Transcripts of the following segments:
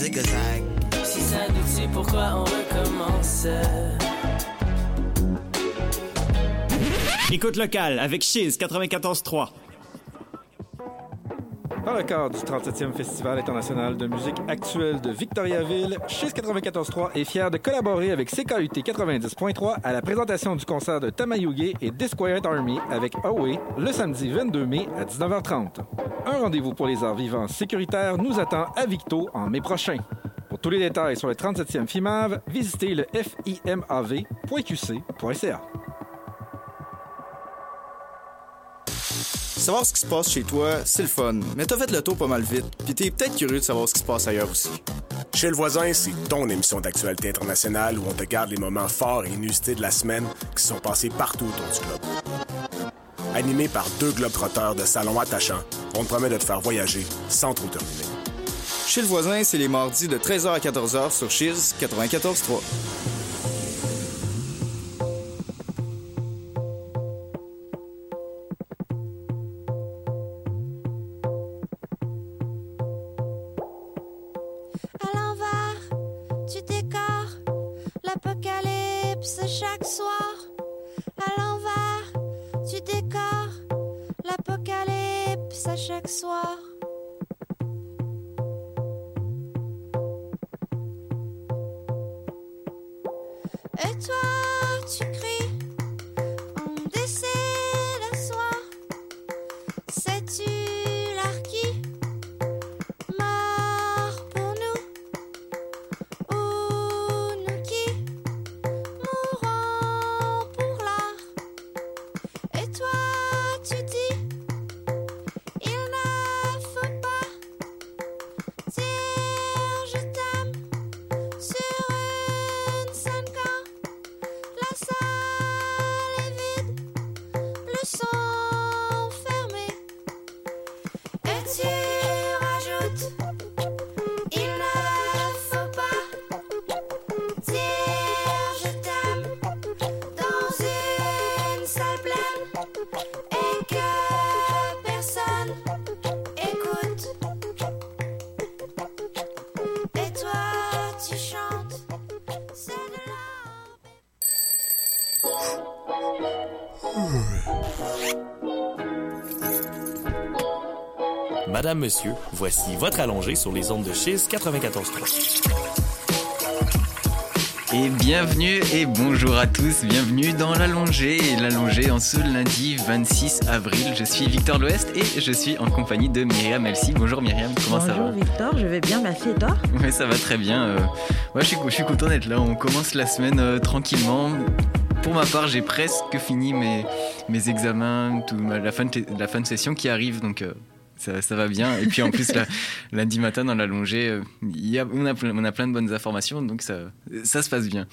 zigzag. Si ça nous tue, pourquoi on recommence? Écoute locale avec Chiz 94.3. Dans le cadre du 37e Festival international de musique actuelle de Victoriaville, Chiz 94.3 est fier de collaborer avec CKUT 90.3 à la présentation du concert de Tamayuge et Disquiet Army avec Away le samedi 22 mai à 19h30. Un rendez-vous pour les arts vivants sécuritaires nous attend à Victo en mai prochain. Pour tous les détails sur le 37e FIMAV, visitez le fimav.qc.ca. Savoir ce qui se passe chez toi, c'est le fun, mais t'as fait le tour pas mal vite, puis t'es peut-être curieux de savoir ce qui se passe ailleurs aussi. Chez le voisin, c'est ton émission d'actualité internationale où on te garde les moments forts et inusités de la semaine qui se sont passés partout autour du globe. Animé par deux globetrotteurs de salon attachants, on te promet de te faire voyager sans trop te ruiner. Chez le voisin, c'est les mardis de 13h à 14h sur Cheers 94.3. à chaque soir. Et toi, Madame, monsieur, voici votre allongé sur les ondes de Chiz 94.3. Et bienvenue et bonjour à tous, bienvenue dans l'allongé et l'allongé en ce lundi 26 avril. Je suis Victor L'Ouest et je suis en compagnie de Myriam Elsie. Bonjour Myriam, comment ça va Bonjour Victor, je vais bien, merci et toi? Oui, ça va très bien. euh, ouais, je, suis, je suis content d'être là. On commence la semaine euh, tranquillement. Pour ma part, j'ai presque fini mes, mes examens, tout, ma- la, fin de, la fin de session qui arrive, donc euh, ça, ça va bien. Et puis en plus, la- lundi matin dans l'allongé, euh, y a, on, a, on a plein de bonnes informations, donc ça, ça se passe bien.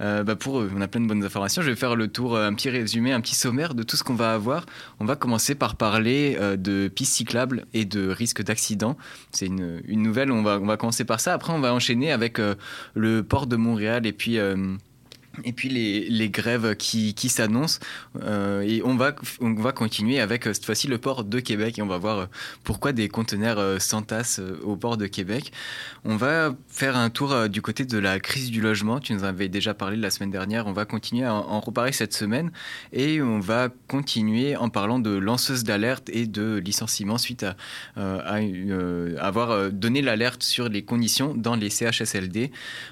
Euh, bah pour eux, on a plein de bonnes informations. Je vais faire le tour, euh, un petit résumé, un petit sommaire de tout ce qu'on va avoir. On va commencer par parler de pistes cyclables et de risques d'accident. C'est une, une nouvelle, on va, on va commencer par ça. Après, on va enchaîner avec euh, le port de Montréal et puis... euh, et puis les, grèves qui, s'annoncent. Euh, et on va, on va continuer avec euh, cette fois-ci le port de Québec et on va voir euh, pourquoi des conteneurs s'entassent au port de Québec. On va faire un tour du côté de la crise du logement. Tu nous en avais déjà parlé la semaine dernière. On va continuer à en, reparler cette semaine et on va continuer en parlant de lanceuses d'alerte et de licenciements suite à, avoir donné l'alerte sur les conditions dans les CHSLD.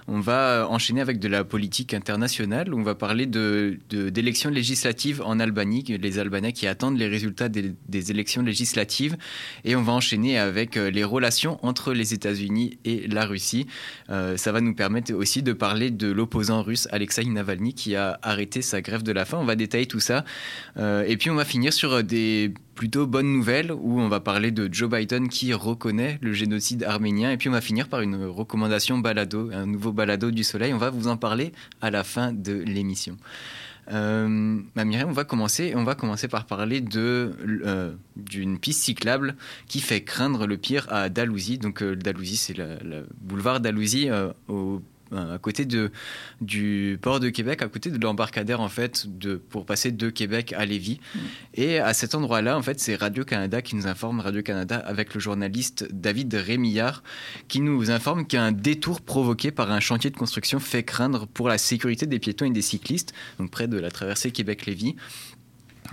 On va enchaîner avec de la politique internationale. On va parler de, de- d'élections législatives en Albanie, les Albanais qui attendent les résultats des, élections législatives. Et on va enchaîner avec euh, les relations entre les États-Unis et la Russie. Euh, ça va nous permettre aussi de parler de l'opposant russe Alexei Navalny qui a arrêté sa grève de la faim. On va détailler tout ça. Euh, et puis on va finir sur des plutôt bonnes nouvelles où on va parler de Joe Biden qui reconnaît le génocide arménien. Et puis on va finir par une recommandation balado, un nouveau balado du soleil. On va vous en parler à la fin de l'émission. Euh, bah, on va commencer. On va commencer par parler de euh, d'une piste cyclable qui fait craindre le pire à Dalhousie. Donc euh, Dalhousie, c'est le boulevard Dalhousie euh, au à côté de, du port de Québec, à côté de l'embarcadère en fait, de, pour passer de Québec à Lévis. Et à cet endroit-là, en fait, c'est Radio-Canada qui nous informe, Radio-Canada avec le journaliste David Rémillard, qui nous informe qu'un détour provoqué par un chantier de construction fait craindre pour la sécurité des piétons et des cyclistes, donc près de la traversée Québec-Lévis.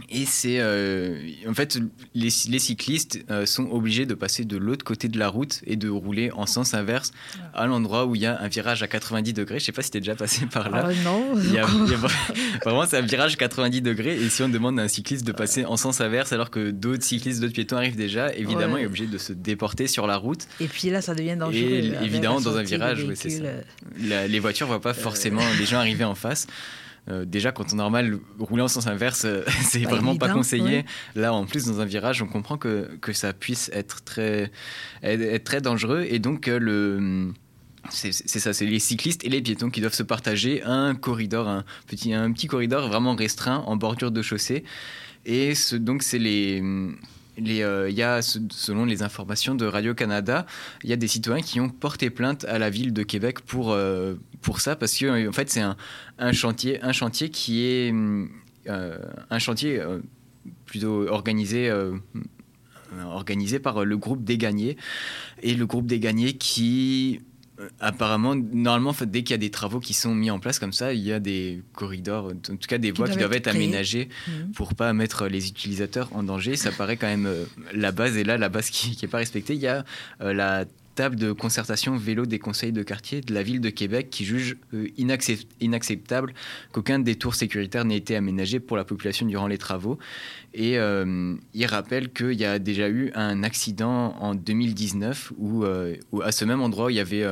Et c'est euh, en fait les, les cyclistes euh, sont obligés de passer de l'autre côté de la route et de rouler en sens inverse à l'endroit où il y a un virage à 90 degrés. Je sais pas si tu es déjà passé par là. Ah non. Il y a- il y a vra- vraiment c'est un virage 90 degrés et si on demande à un cycliste de passer en sens inverse alors que d'autres cyclistes, d'autres piétons arrivent déjà, évidemment Ouais. il est obligé de se déporter sur la route. Et puis là, ça devient dangereux. Et évidemment, dans un virage, oui, ça. euh, La- les voitures voient pas forcément les gens arriver en face. Euh, déjà, quand on est normal, rouler en sens inverse, euh, c'est vraiment pas conseillé. ouais. Là, en plus, dans un virage, on comprend que, que ça puisse être très, être, très dangereux. Et donc, euh, le. C'est c'est ça, c'est les cyclistes et les piétons qui doivent se partager un corridor, un petit, un petit corridor vraiment restreint en bordure de chaussée. Et ce, donc, c'est les. Les, euh, il y a, selon les informations de Radio-Canada, il y a des citoyens qui ont porté plainte à la ville de Québec pour, euh, pour ça, parce que en fait, c'est un, un, chantier, un chantier qui est euh, un chantier euh, plutôt organisé. euh, organisé par le groupe des gagnés et le groupe des gagnés qui apparemment normalement en fait, dès qu'il y a des travaux qui sont mis en place comme ça il y a des corridors en tout cas des voies qui doivent être aménagées Mhm. pour pas mettre les utilisateurs en danger. Ça paraît quand même euh, la base. Et là, la base qui n'est pas respectée, il y a euh, la table de concertation vélo des conseils de quartier de la ville de Québec qui juge euh, inaccep- inacceptable qu'aucun détour sécuritaire n'ait été aménagé pour la population durant les travaux. Et euh, il rappelle qu'il y a déjà eu un accident en 2019 où, euh, où à ce même endroit, il y avait,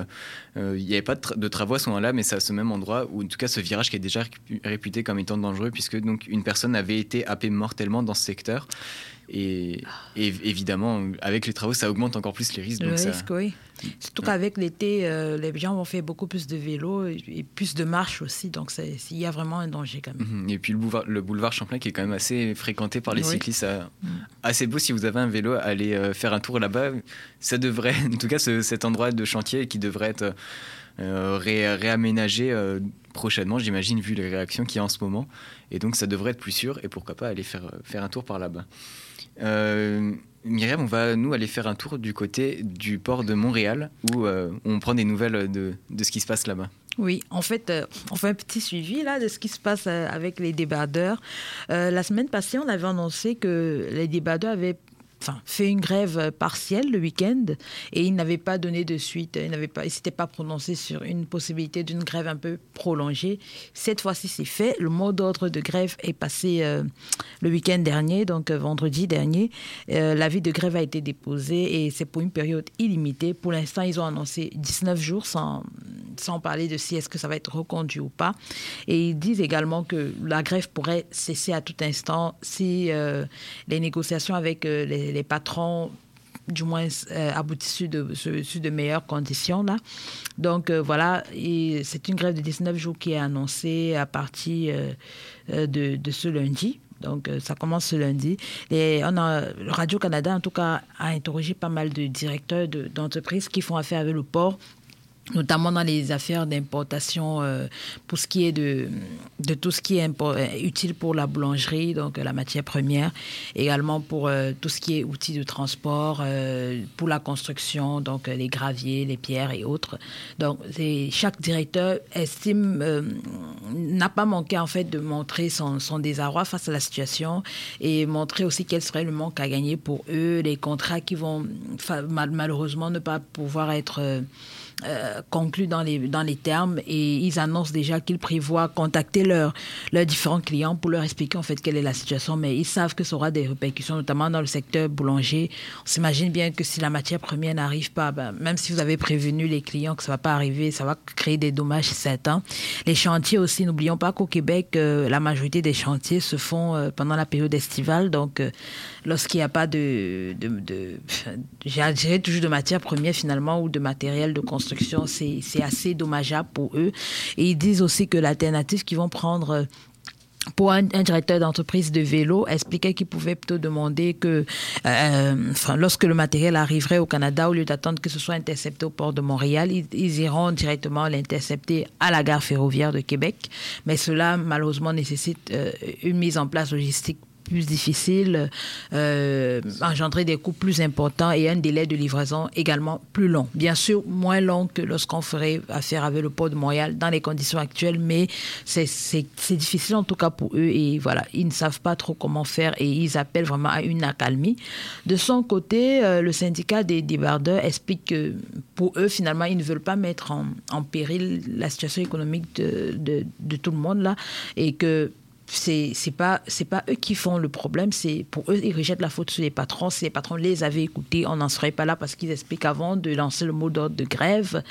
il avait pas de, de travaux à ce moment-là, mais c'est à ce même endroit où, en tout cas, ce virage qui est déjà répu- réputé comme étant dangereux, puisque donc une personne avait été happée mortellement dans ce secteur. Et, et évidemment, avec les travaux, ça augmente encore plus les risques. Le donc ça- oui. Surtout qu'avec l'été, euh, les gens vont faire beaucoup plus de vélo et, et plus de marche aussi. Donc, il y a vraiment un danger quand même. Mhm. Et puis le boulevard, le boulevard Champlain qui est quand même assez fréquenté par les Oui. cyclistes. ça- Assez beau si vous avez un vélo, allez euh, faire un tour là-bas. Ça devrait, en tout cas ce- cet endroit de chantier qui devrait être euh, ré- réaménagé prochainement, j'imagine, vu les réactions qu'il y a en ce moment. Et donc ça devrait être plus sûr et pourquoi pas aller faire, faire un tour par là-bas. Euh, Myriam, on va nous aller faire un tour du côté du port de Montréal où euh, on prend des nouvelles de, ce qui se passe là-bas. Oui, en fait, euh, on fait un petit suivi là de ce qui se passe euh, avec les débardeurs. La semaine passée, on avait annoncé que les débardeurs avaient enfin, fait une grève euh, partielle le week-end et ils n'avaient pas donné de suite, ils n'avaient pas, ils s'étaient pas prononcés sur une possibilité d'une grève un peu prolongée. Cette fois-ci, c'est fait. Le mot d'ordre de grève est passé euh, le week-end dernier, donc euh, vendredi dernier. Euh, L'avis de grève a été déposé et c'est pour une période illimitée. Pour l'instant, ils ont annoncé 19 jours sans, sans parler de si est-ce que ça va être reconduit ou pas. Et ils disent également que la grève pourrait cesser à tout instant si les négociations avec les, les patrons du moins euh, de, sur- de meilleures conditions. Là. Donc euh, voilà, c'est une grève de 19 jours qui est annoncée à partir euh, euh, de, ce lundi. Donc ça commence ce lundi. Et on a, Radio-Canada, en tout cas, a interrogé pas mal de directeurs de- d'entreprises qui font affaire avec le port notamment dans les affaires d'importation euh, pour ce qui est de, de tout ce qui est euh, utile pour la boulangerie, donc euh, la matière première, également pour euh, tout ce qui est outils de transport, euh, pour la construction, donc les graviers, les pierres et autres. Donc chaque directeur estime, n'a pas manqué en fait de montrer son, son désarroi face à la situation et montrer aussi quel serait le manque à gagner pour eux, les contrats qui vont malheureusement ne pas pouvoir être... euh, conclus dans les, dans les termes et ils annoncent déjà qu'ils prévoient contacter leurs leurs différents clients pour leur expliquer en fait quelle est la situation, mais ils savent que ça aura des répercussions, notamment dans le secteur boulanger. On s'imagine bien que si la matière première n'arrive pas, ben, même si vous avez prévenu les clients que ça va pas arriver, ça va créer des dommages certains. Les chantiers aussi, n'oublions pas qu'au Québec, euh, la majorité des chantiers se font euh, pendant la période estivale, donc euh, lorsqu'il n'y a pas de, de, de dirais toujours de matière première finalement ou de matériel de construction, c'est assez dommageable pour eux. Et ils disent aussi que l'alternative qu'ils vont prendre euh, pour un, directeur d'entreprise de vélo, expliquait qu'il pouvait plutôt demander que, euh, enfin, lorsque le matériel arriverait au Canada, au lieu d'attendre que ce soit intercepté au port de Montréal, ils, ils iront directement l'intercepter à la gare ferroviaire de Québec. Mais cela, malheureusement, nécessite euh, une mise en place logistique plus difficile, euh, engendrer des coûts plus importants et un délai de livraison également plus long. Bien sûr, moins long que lorsqu'on ferait affaire avec le port de Montréal dans les conditions actuelles, mais c'est difficile en tout cas pour eux et voilà, ils ne savent pas trop comment faire et ils appellent vraiment à une accalmie. De son côté, euh, le syndicat des débardeurs explique que pour eux, finalement, ils ne veulent pas mettre en, en péril la situation économique de, de, de tout le monde là et que c'est c'est pas c'est pas eux qui font le problème c'est pour eux ils rejettent la faute sur les patrons. Si les patrons les avaient écoutés on n'en serait pas là parce qu'ils expliquent avant de lancer le mot d'ordre de grève.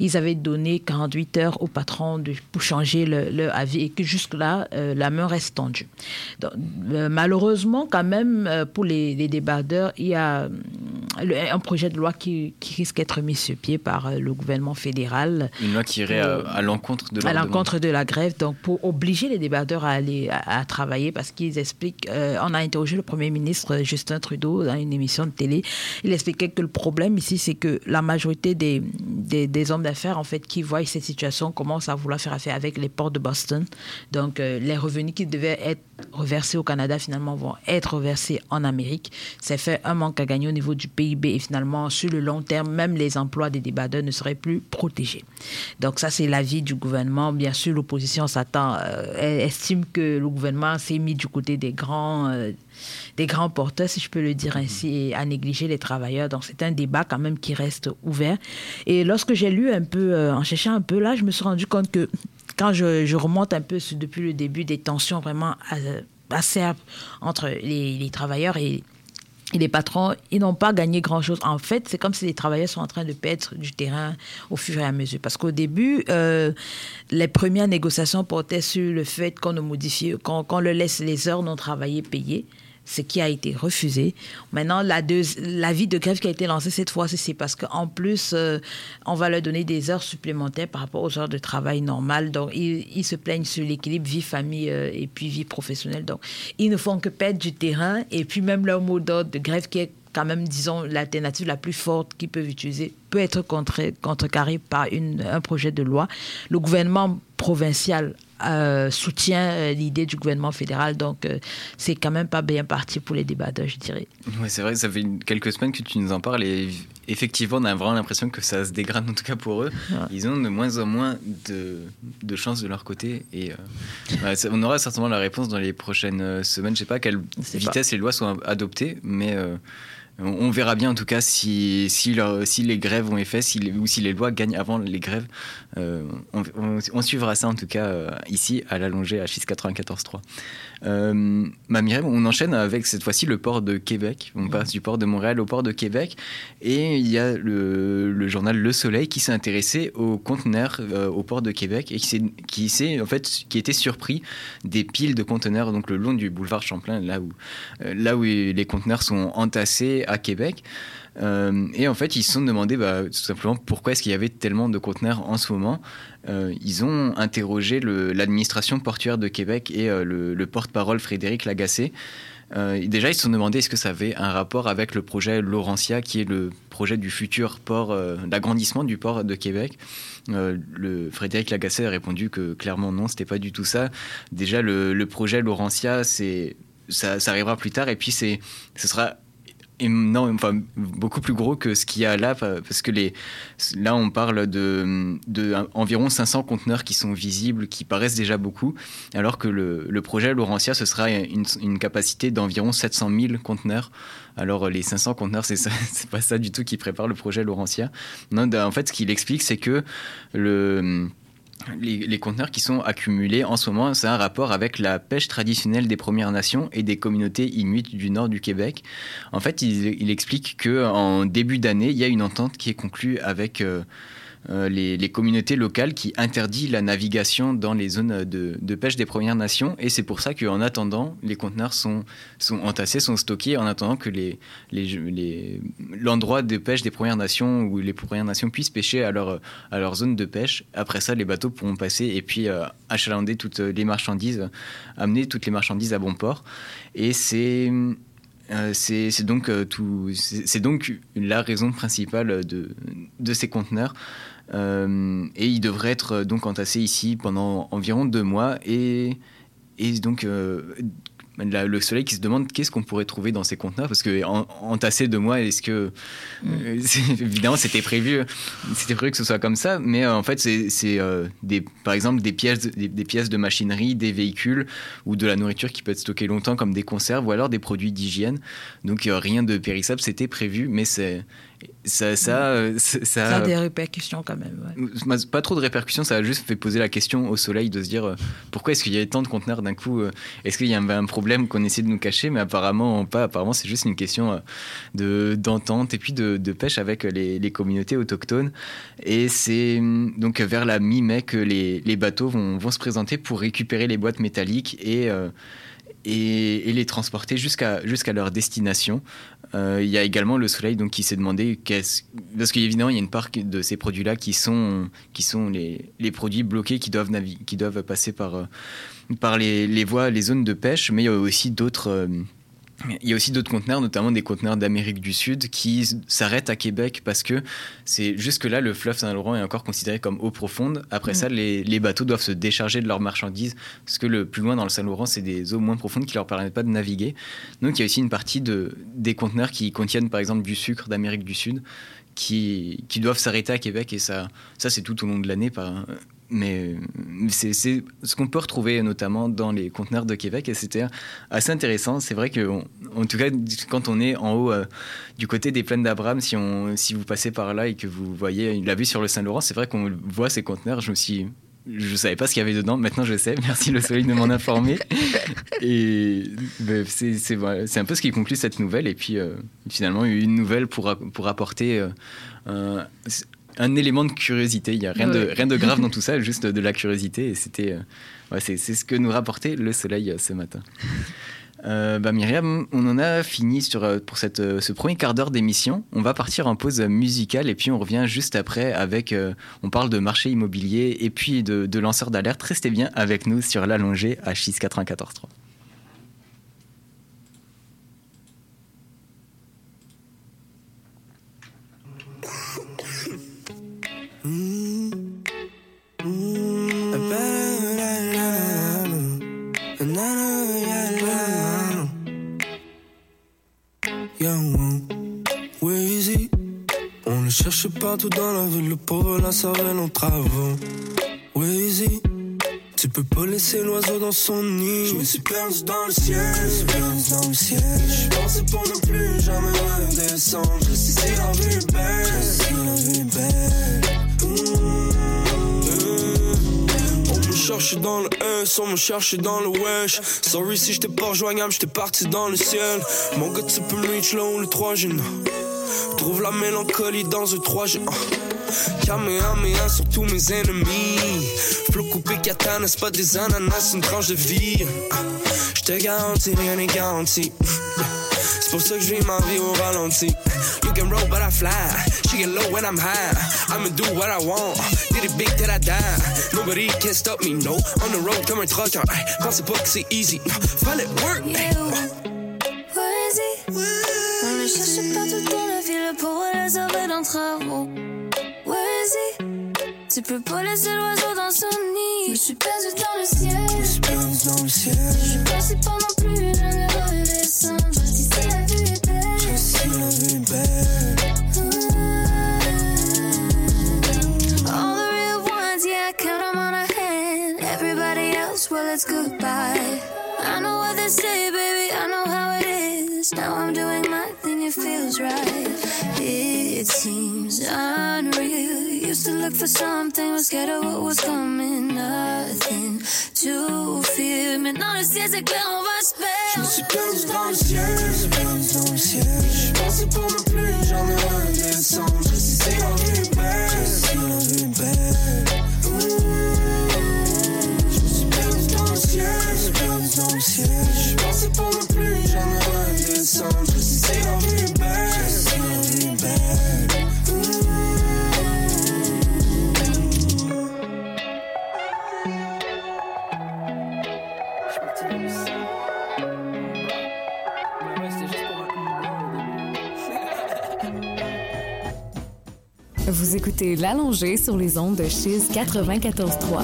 Ils avaient donné 48 heures aux patrons de, pour changer le- leur avis et que jusque là la main reste tendue. Donc, euh, malheureusement quand même euh, pour les, les débardeurs il y a euh, le- un projet de loi qui, qui risque d'être mis sur pied par euh, le gouvernement fédéral. Une loi qui irait à, à l'encontre de à l'encontre de la grève, donc pour obliger les débardeurs à aller à, travailler parce qu'ils expliquent. euh, on a interrogé le premier ministre euh, Justin Trudeau dans une émission de télé. Il expliquait que le problème ici, c'est que la majorité des, des, hommes d'affaires en fait qui voient cette situation commencent à vouloir faire affaire avec les ports de Boston. Donc euh, les revenus qui devaient être reversés au Canada finalement vont être reversés en Amérique. Ça fait un manque à gagner au niveau du PIB et finalement sur le long terme, même les emplois des débardeurs ne seraient plus protégés. Donc ça, c'est l'avis du gouvernement. Bien sûr, l'opposition s'attend, euh, estime que le gouvernement s'est mis du côté des grands, euh, des grands porteurs, si je peux le dire ainsi, et à négliger les travailleurs. Donc c'est un débat quand même qui reste ouvert. Et lorsque j'ai lu un peu, euh, en cherchant un peu, là, je me suis rendu compte que quand je, remonte un peu depuis le début des tensions vraiment euh, acerbes entre les travailleurs et les patrons, ils n'ont pas gagné grand-chose. En fait, c'est comme si les travailleurs sont en train de perdre du terrain au fur et à mesure. Parce qu'au début, euh, les premières négociations portaient sur le fait qu'on ne modifie, qu'on qu'on le laisse les heures non travaillées payées, ce qui a été refusé. Maintenant, la, deuxi- la vie de grève qui a été lancée cette fois-ci, c'est parce qu'en plus, euh, on va leur donner des heures supplémentaires par rapport aux heures de travail normales. Donc, ils, ils se plaignent sur l'équilibre vie-famille euh, et puis vie professionnelle. Donc, ils ne font que perdre du terrain. Et puis, même leur mot d'ordre de grève qui est quand même, disons, l'alternative la plus forte qu'ils peuvent utiliser peut être contre, contrecarré par une, un projet de loi. Le gouvernement provincial euh, soutient euh, l'idée du gouvernement fédéral, donc euh, c'est quand même pas bien parti pour les débatteurs, je dirais. Ouais, c'est vrai, ça fait une- quelques semaines que tu nous en parles et effectivement, on a vraiment l'impression que ça se dégrade, en tout cas pour eux. Ils ont de moins en moins de, de chances de leur côté et euh, ouais, on aura certainement la réponse dans les prochaines semaines. Je sais pas à quelle vitesse les lois sont adoptées, mais on, verra bien en tout cas si, si, les grèves ont effet si ou si les lois gagnent avant les grèves. Euh, on, suivra ça en tout cas euh, ici à l'allongé à 694.3. Euh, on enchaîne avec cette fois-ci le port de Québec. On passe du port de Montréal au port de Québec. Et il y a le, journal Le Soleil qui s'est intéressé aux conteneurs euh, au port de Québec et qui s'est, en fait, qui était surpris des piles de conteneurs donc le long du boulevard Champlain, là où, euh, là où les conteneurs sont entassés à Québec. Euh, et en fait, ils se sont demandé bah, tout simplement pourquoi est-ce qu'il y avait tellement de conteneurs en ce moment? Euh, ils ont interrogé l'administration portuaire de Québec et euh, le, le porte-parole Frédéric Lagacé. Euh, déjà, ils se sont demandé est-ce que ça avait un rapport avec le projet Laurentia, qui est le projet du futur port, d'agrandissement du port de Québec. Le Frédéric Lagacé a répondu que clairement non, c'était pas du tout ça. Déjà, le, projet Laurentia, ça, arrivera plus tard, et puis ce sera non, enfin, beaucoup plus gros que ce qu'il y a là, parce que les, là, on parle de, de environ 500 conteneurs qui sont visibles, qui paraissent déjà beaucoup, alors que le, projet Laurentia, ce sera une, capacité d'environ 700 000 conteneurs. Alors, les 500 conteneurs, c'est, pas ça du tout qui prépare le projet Laurentia. Non, en fait, ce qu'il explique, c'est que le les, conteneurs qui sont accumulés en ce moment, c'est un rapport avec la pêche traditionnelle des Premières Nations et des communautés inuites du nord du Québec. En fait, il, il explique que en début d'année, il y a une entente qui est conclue avec euh, euh, les, communautés locales qui interdit la navigation dans les zones de, pêche des Premières Nations. Et c'est pour ça qu'en attendant, les conteneurs sont, sont entassés, sont stockés, en attendant que l'endroit de pêche des Premières Nations où les Premières Nations puissent pêcher à leur, à leur zone de pêche. Après ça, les bateaux pourront passer et puis euh, achalander toutes les marchandises, amener toutes les marchandises à bon port. Et c'est. euh, c'est donc, donc la raison principale de, de ces conteneurs. Euh, et ils devraient être euh, donc entassés ici pendant environ deux mois. Et, et donc, euh, la- le soleil qui se demande qu'est-ce qu'on pourrait trouver dans ces conteneurs parce que en, entassés deux mois est-ce que c'est- évidemment c'était prévu c'était prévu que ce soit comme ça. Mais euh, en fait c'est par exemple des pièces des, des pièces de machinerie des véhicules ou de la nourriture qui peut être stockée longtemps comme des conserves ou alors des produits d'hygiène. Donc rien de périssable c'était prévu mais c'est ça ça, euh, ça, Ça a des répercussions quand même. ouais. Pas trop de répercussions, ça a juste fait poser la question au soleil de se dire euh, pourquoi est-ce qu'il y avait tant de conteneurs d'un coup euh, Est-ce qu'il y avait un problème qu'on essaie de nous cacher Mais apparemment pas. Apparemment, c'est juste une question de d'entente et puis de, de pêche avec les, les communautés autochtones. Et c'est hum, donc vers la mi-mai que les, les bateaux vont, vont se présenter pour récupérer les boîtes métalliques et euh, et, et les transporter jusqu'à jusqu'à leur destination. Euh, il y a également le soleil donc qui s'est demandé qu'est-ce parce qu'évidemment il y a une part de ces produits-là qui sont qui sont les, les produits bloqués qui doivent qui doivent passer par euh, par les, les voies les zones de pêche, mais il y a aussi d'autres euh, il y a aussi d'autres conteneurs, notamment des conteneurs d'Amérique du Sud, qui s'arrêtent à Québec parce que c'est jusque-là le fleuve Saint-Laurent est encore considéré comme eau profonde. Après Mm. ça, les, les bateaux doivent se décharger de leurs marchandises parce que le plus loin dans le Saint-Laurent, c'est des eaux moins profondes qui leur permettent pas de naviguer. Donc il y a aussi une partie de, des conteneurs qui contiennent par exemple du sucre d'Amérique du Sud qui, qui doivent s'arrêter à Québec et ça, ça c'est tout au long de l'année. Mais c'est c'est ce qu'on peut retrouver notamment dans les conteneurs de Québec et c'était assez intéressant. C'est vrai que, on- en tout cas, quand on est en haut euh, du côté des plaines d'Abraham, si, on, si vous passez par là et que vous voyez la vue sur le Saint-Laurent, c'est vrai qu'on voit ces conteneurs. Je me suis. Je savais pas ce qu'il y avait dedans, maintenant je sais. Merci le soleil de m'en informer. Et ben, c'est un peu ce qui conclut cette nouvelle. Et puis euh, finalement, une nouvelle pour, pour apporter euh, un, un élément de curiosité. Il n'y a rien, de, rien de grave dans tout ça, juste de la curiosité. Et c'était, euh, ouais, c'est c'est ce que nous rapportait le soleil euh, ce matin. Euh, bah Myriam, on en a fini sur, pour cette, ce premier quart d'heure d'émission. On va partir en pause musicale et puis on revient juste après avec. euh, on parle de marché immobilier et puis de, de lanceurs d'alerte. Restez bien avec nous sur l'allongée à 694.3. partout dans la ville, le pauvre la savait nos travaux. Tu peux pas laisser l'oiseau dans son nid. Je me suis perdu dans le ciel, je me suis perdu dans le ciel. Je pensais pour ne plus jamais redescendre. Je sais si la vie est belle, je sais si la vie est belle. Mmh. On me cherche dans le S, on me cherche dans le wesh. Sorry si j'étais pas rejoignable, j'étais parti dans le ciel. Mon gars, tu peux me reach là où le 3 G. La mélancolie dans un 3 G. Kamehameha sur tous mes ennemis. Flot coupé katana, c'est pas des ananas, c'est une tranche de vie. Je te garantis, rien n'est garanti. C'est pour ça que je vis ma vie au ralenti. You can roll, but I fly. She get low when I'm high. I'ma do what I want. Did it big till I die. Nobody can stop me, no. On the road comme un trucker. Pensez pas que c'est easy. Fallait work. Arrêts d'un travaux. Poésie. Tu peux pas laisser l'oiseau dans son nid. Je me suis perdu dans le ciel. Je me suis perdu dans le ciel. Je suis passé pendant plus jamais redescendre. Je dis si la vue est belle. Je sais la vie est belle. All the real ones, yeah, I count 'em on a hand. Everybody else, well, it's goodbye. I know what they say, baby, I know how it is. Now I'm doing my thing, it feels right. It seems unreal. Used to look for something, was scared of what was coming. Nothing to fear. Maintenant, le ciel, c'est clair, on va se Je me perdre. suis perdu dans le ciel, je me suis perdu dans le ciel. L'Allongée sur les ondes de Chiz 94.3.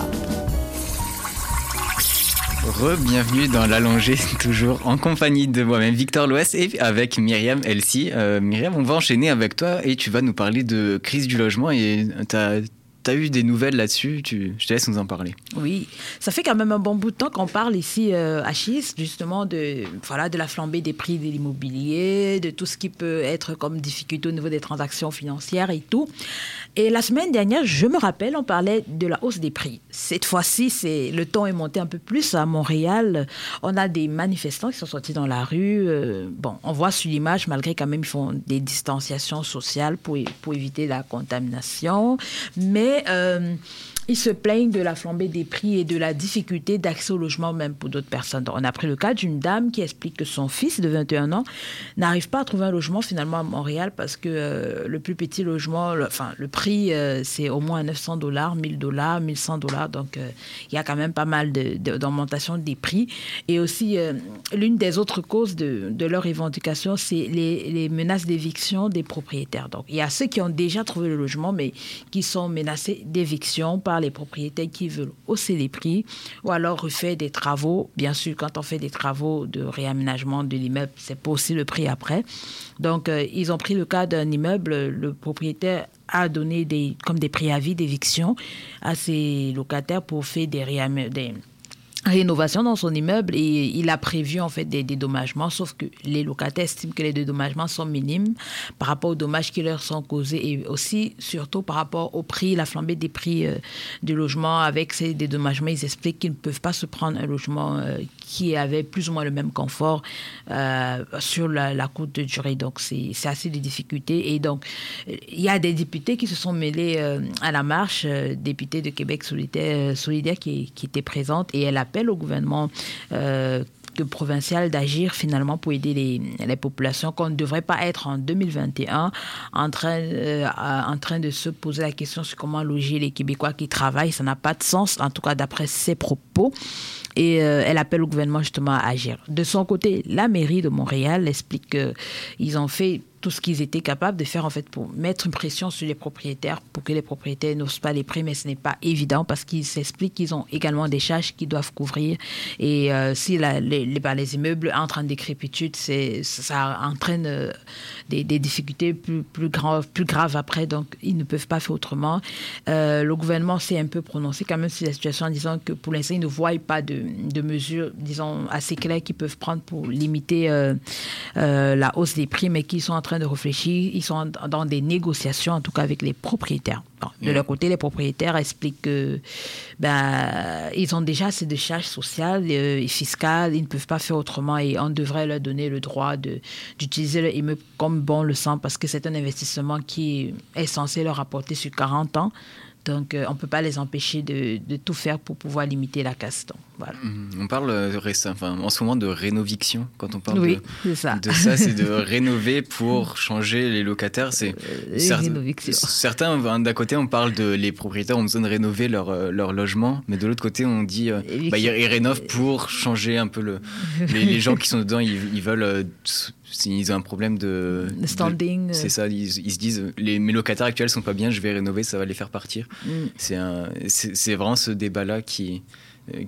Re-bienvenue dans l'allongée, toujours en compagnie de moi-même Victor Louest et avec Myriam Elsie. Euh, Myriam, on va enchaîner avec toi et tu vas nous parler de crise du logement et tu as tu as eu des nouvelles là-dessus? Je te laisse nous en parler. Oui, ça fait quand même un bon bout de temps qu'on parle ici euh, à Chis, justement, de, voilà, de la flambée des prix de l'immobilier, de tout ce qui peut être comme difficulté au niveau des transactions financières et tout. Et la semaine dernière, je me rappelle, on parlait de la hausse des prix. Cette fois-ci, c'est le ton est monté un peu plus à Montréal. On a des manifestants qui sont sortis dans la rue. Euh, bon, on voit sur l'image, malgré quand même, ils font des distanciations sociales pour, pour éviter la contamination. Mais euh, ils se plaignent de la flambée des prix et de la difficulté d'accès au logement même pour d'autres personnes. on a pris le cas d'une dame qui explique que son fils de 21 ans n'arrive pas à trouver un logement finalement à Montréal parce que euh, le plus petit logement, le, enfin le prix, euh, c'est au moins 900 dollars, 1000 dollars, 1100 dollars. Donc il y a quand même pas mal d'augmentation de, des prix. Et aussi, l'une des autres causes de, de leur revendication, c'est les, les menaces d'éviction des propriétaires. Donc il y a ceux qui ont déjà trouvé le logement mais qui sont menacés d'éviction par les propriétaires qui veulent hausser les prix ou alors refaire des travaux. Bien sûr, quand on fait des travaux de réaménagement de l'immeuble, c'est pas aussi le prix après. Donc, euh, ils ont pris le cas d'un immeuble, le propriétaire a donné des, comme des préavis d'éviction à ses locataires pour faire des, des rénovation dans son immeuble et il a prévu en fait des dédommagements, sauf que les locataires estiment que les dédommagements sont minimes par rapport aux dommages qui leur sont causés et aussi surtout par rapport au prix, la flambée des prix euh, du logement. Avec ces dédommagements, ils expliquent qu'ils ne peuvent pas se prendre un logement euh, qui avait plus ou moins le même confort euh, sur la, courte durée. Donc c'est assez de difficultés et donc il y a des députés qui se sont mêlés à la marche, députés de Québec solidaire, solidaire qui, était présente et elle appelle au gouvernement euh, provincial d'agir finalement pour aider les, populations, qu'on ne devrait pas être en 2021 en train, euh, en train de se poser la question sur comment loger les Québécois qui travaillent. Ça n'a pas de sens, en tout cas d'après ses propos. Et euh, elle appelle au gouvernement justement à agir. De son côté, la mairie de Montréal explique qu'ils ont fait tout ce qu'ils étaient capables de faire en fait pour mettre une pression sur les propriétaires pour que les propriétaires n'osent pas les prix, mais ce n'est pas évident parce qu'ils s'expliquent qu'ils ont également des charges qu'ils doivent couvrir. Et euh, si les, les, les, immeubles entrent en décrépitude, ça entraîne euh, des, difficultés plus, graves, après, donc ils ne peuvent pas faire autrement. Le gouvernement s'est un peu prononcé quand même sur la situation en disant que pour l'instant, ils ne voient pas de, de, mesures, disons, assez claires qu'ils peuvent prendre pour limiter la hausse des prix, mais qu'ils sont en train de réfléchir. Ils sont dans des négociations, en tout cas avec les propriétaires. de leur côté, les propriétaires expliquent que ben, ils ont déjà assez de charges sociales euh, et fiscales. Ils ne peuvent pas faire autrement et on devrait leur donner le droit d'utiliser leur immeuble comme bon le sent parce que c'est un investissement qui est censé leur apporter sur 40 ans. Donc, euh, on ne peut pas les empêcher de, de, tout faire pour pouvoir limiter la casse. voilà. On parle euh, enfin, en ce moment de rénoviction. Quand on parle oui, de, ça, de ça c'est de rénover pour changer les locataires. C'est euh, certains, d'un côté, on parle de les propriétaires ont besoin de rénover leur, leur logement, mais de l'autre côté, on dit bah, ils rénovent pour changer un peu le. les, les, gens qui sont dedans, ils, ils veulent s'ils ont un problème de, standing. C'est ça, ils, se disent les, mes locataires actuels sont pas bien, je vais rénover, ça va les faire partir. Mm. C'est vraiment ce débat-là qui,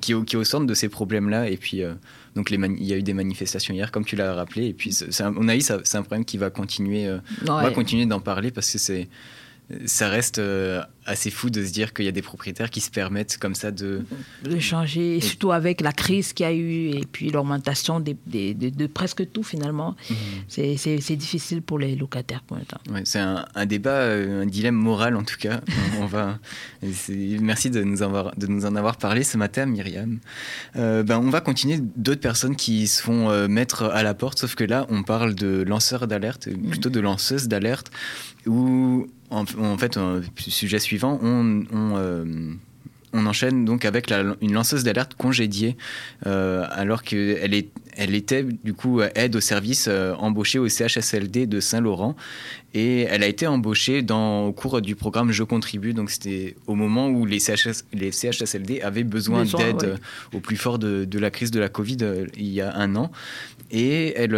qui, qui, est au centre de ces problèmes-là. Et puis, euh, donc, les il y a eu des manifestations hier, comme tu l'as rappelé. Et puis, on a eu, c'est un problème qui va continuer, euh, on va continuer d'en parler parce que c'est ça reste euh, assez fou de se dire qu'il y a des propriétaires qui se permettent comme ça de... De changer, et surtout avec la crise qu'il y a eu et puis l'augmentation de, de, presque tout finalement. Mhm. C'est difficile pour les locataires pour l'instant. Ouais, c'est un, un, débat, euh, un dilemme moral en tout cas. on va, merci de nous, avoir, de nous en avoir parlé ce matin, Myriam. Euh, ben, on va continuer d'autres personnes qui se font mettre à la porte, sauf que là, on parle de lanceurs d'alerte, plutôt de lanceuses d'alerte, où en, fait, sujet suivant, on, euh, on, enchaîne donc avec une lanceuse d'alerte congédiée, euh, alors qu'elle est, elle était du coup aide au service euh, embauchée au CHSLD de Saint-Laurent et elle a été embauchée dans, au cours du programme Je contribue. Donc c'était au moment où les, CHS, les CHSLD avaient besoin d'aide au plus fort de, de, la crise de la Covid il y a un an. Et elle,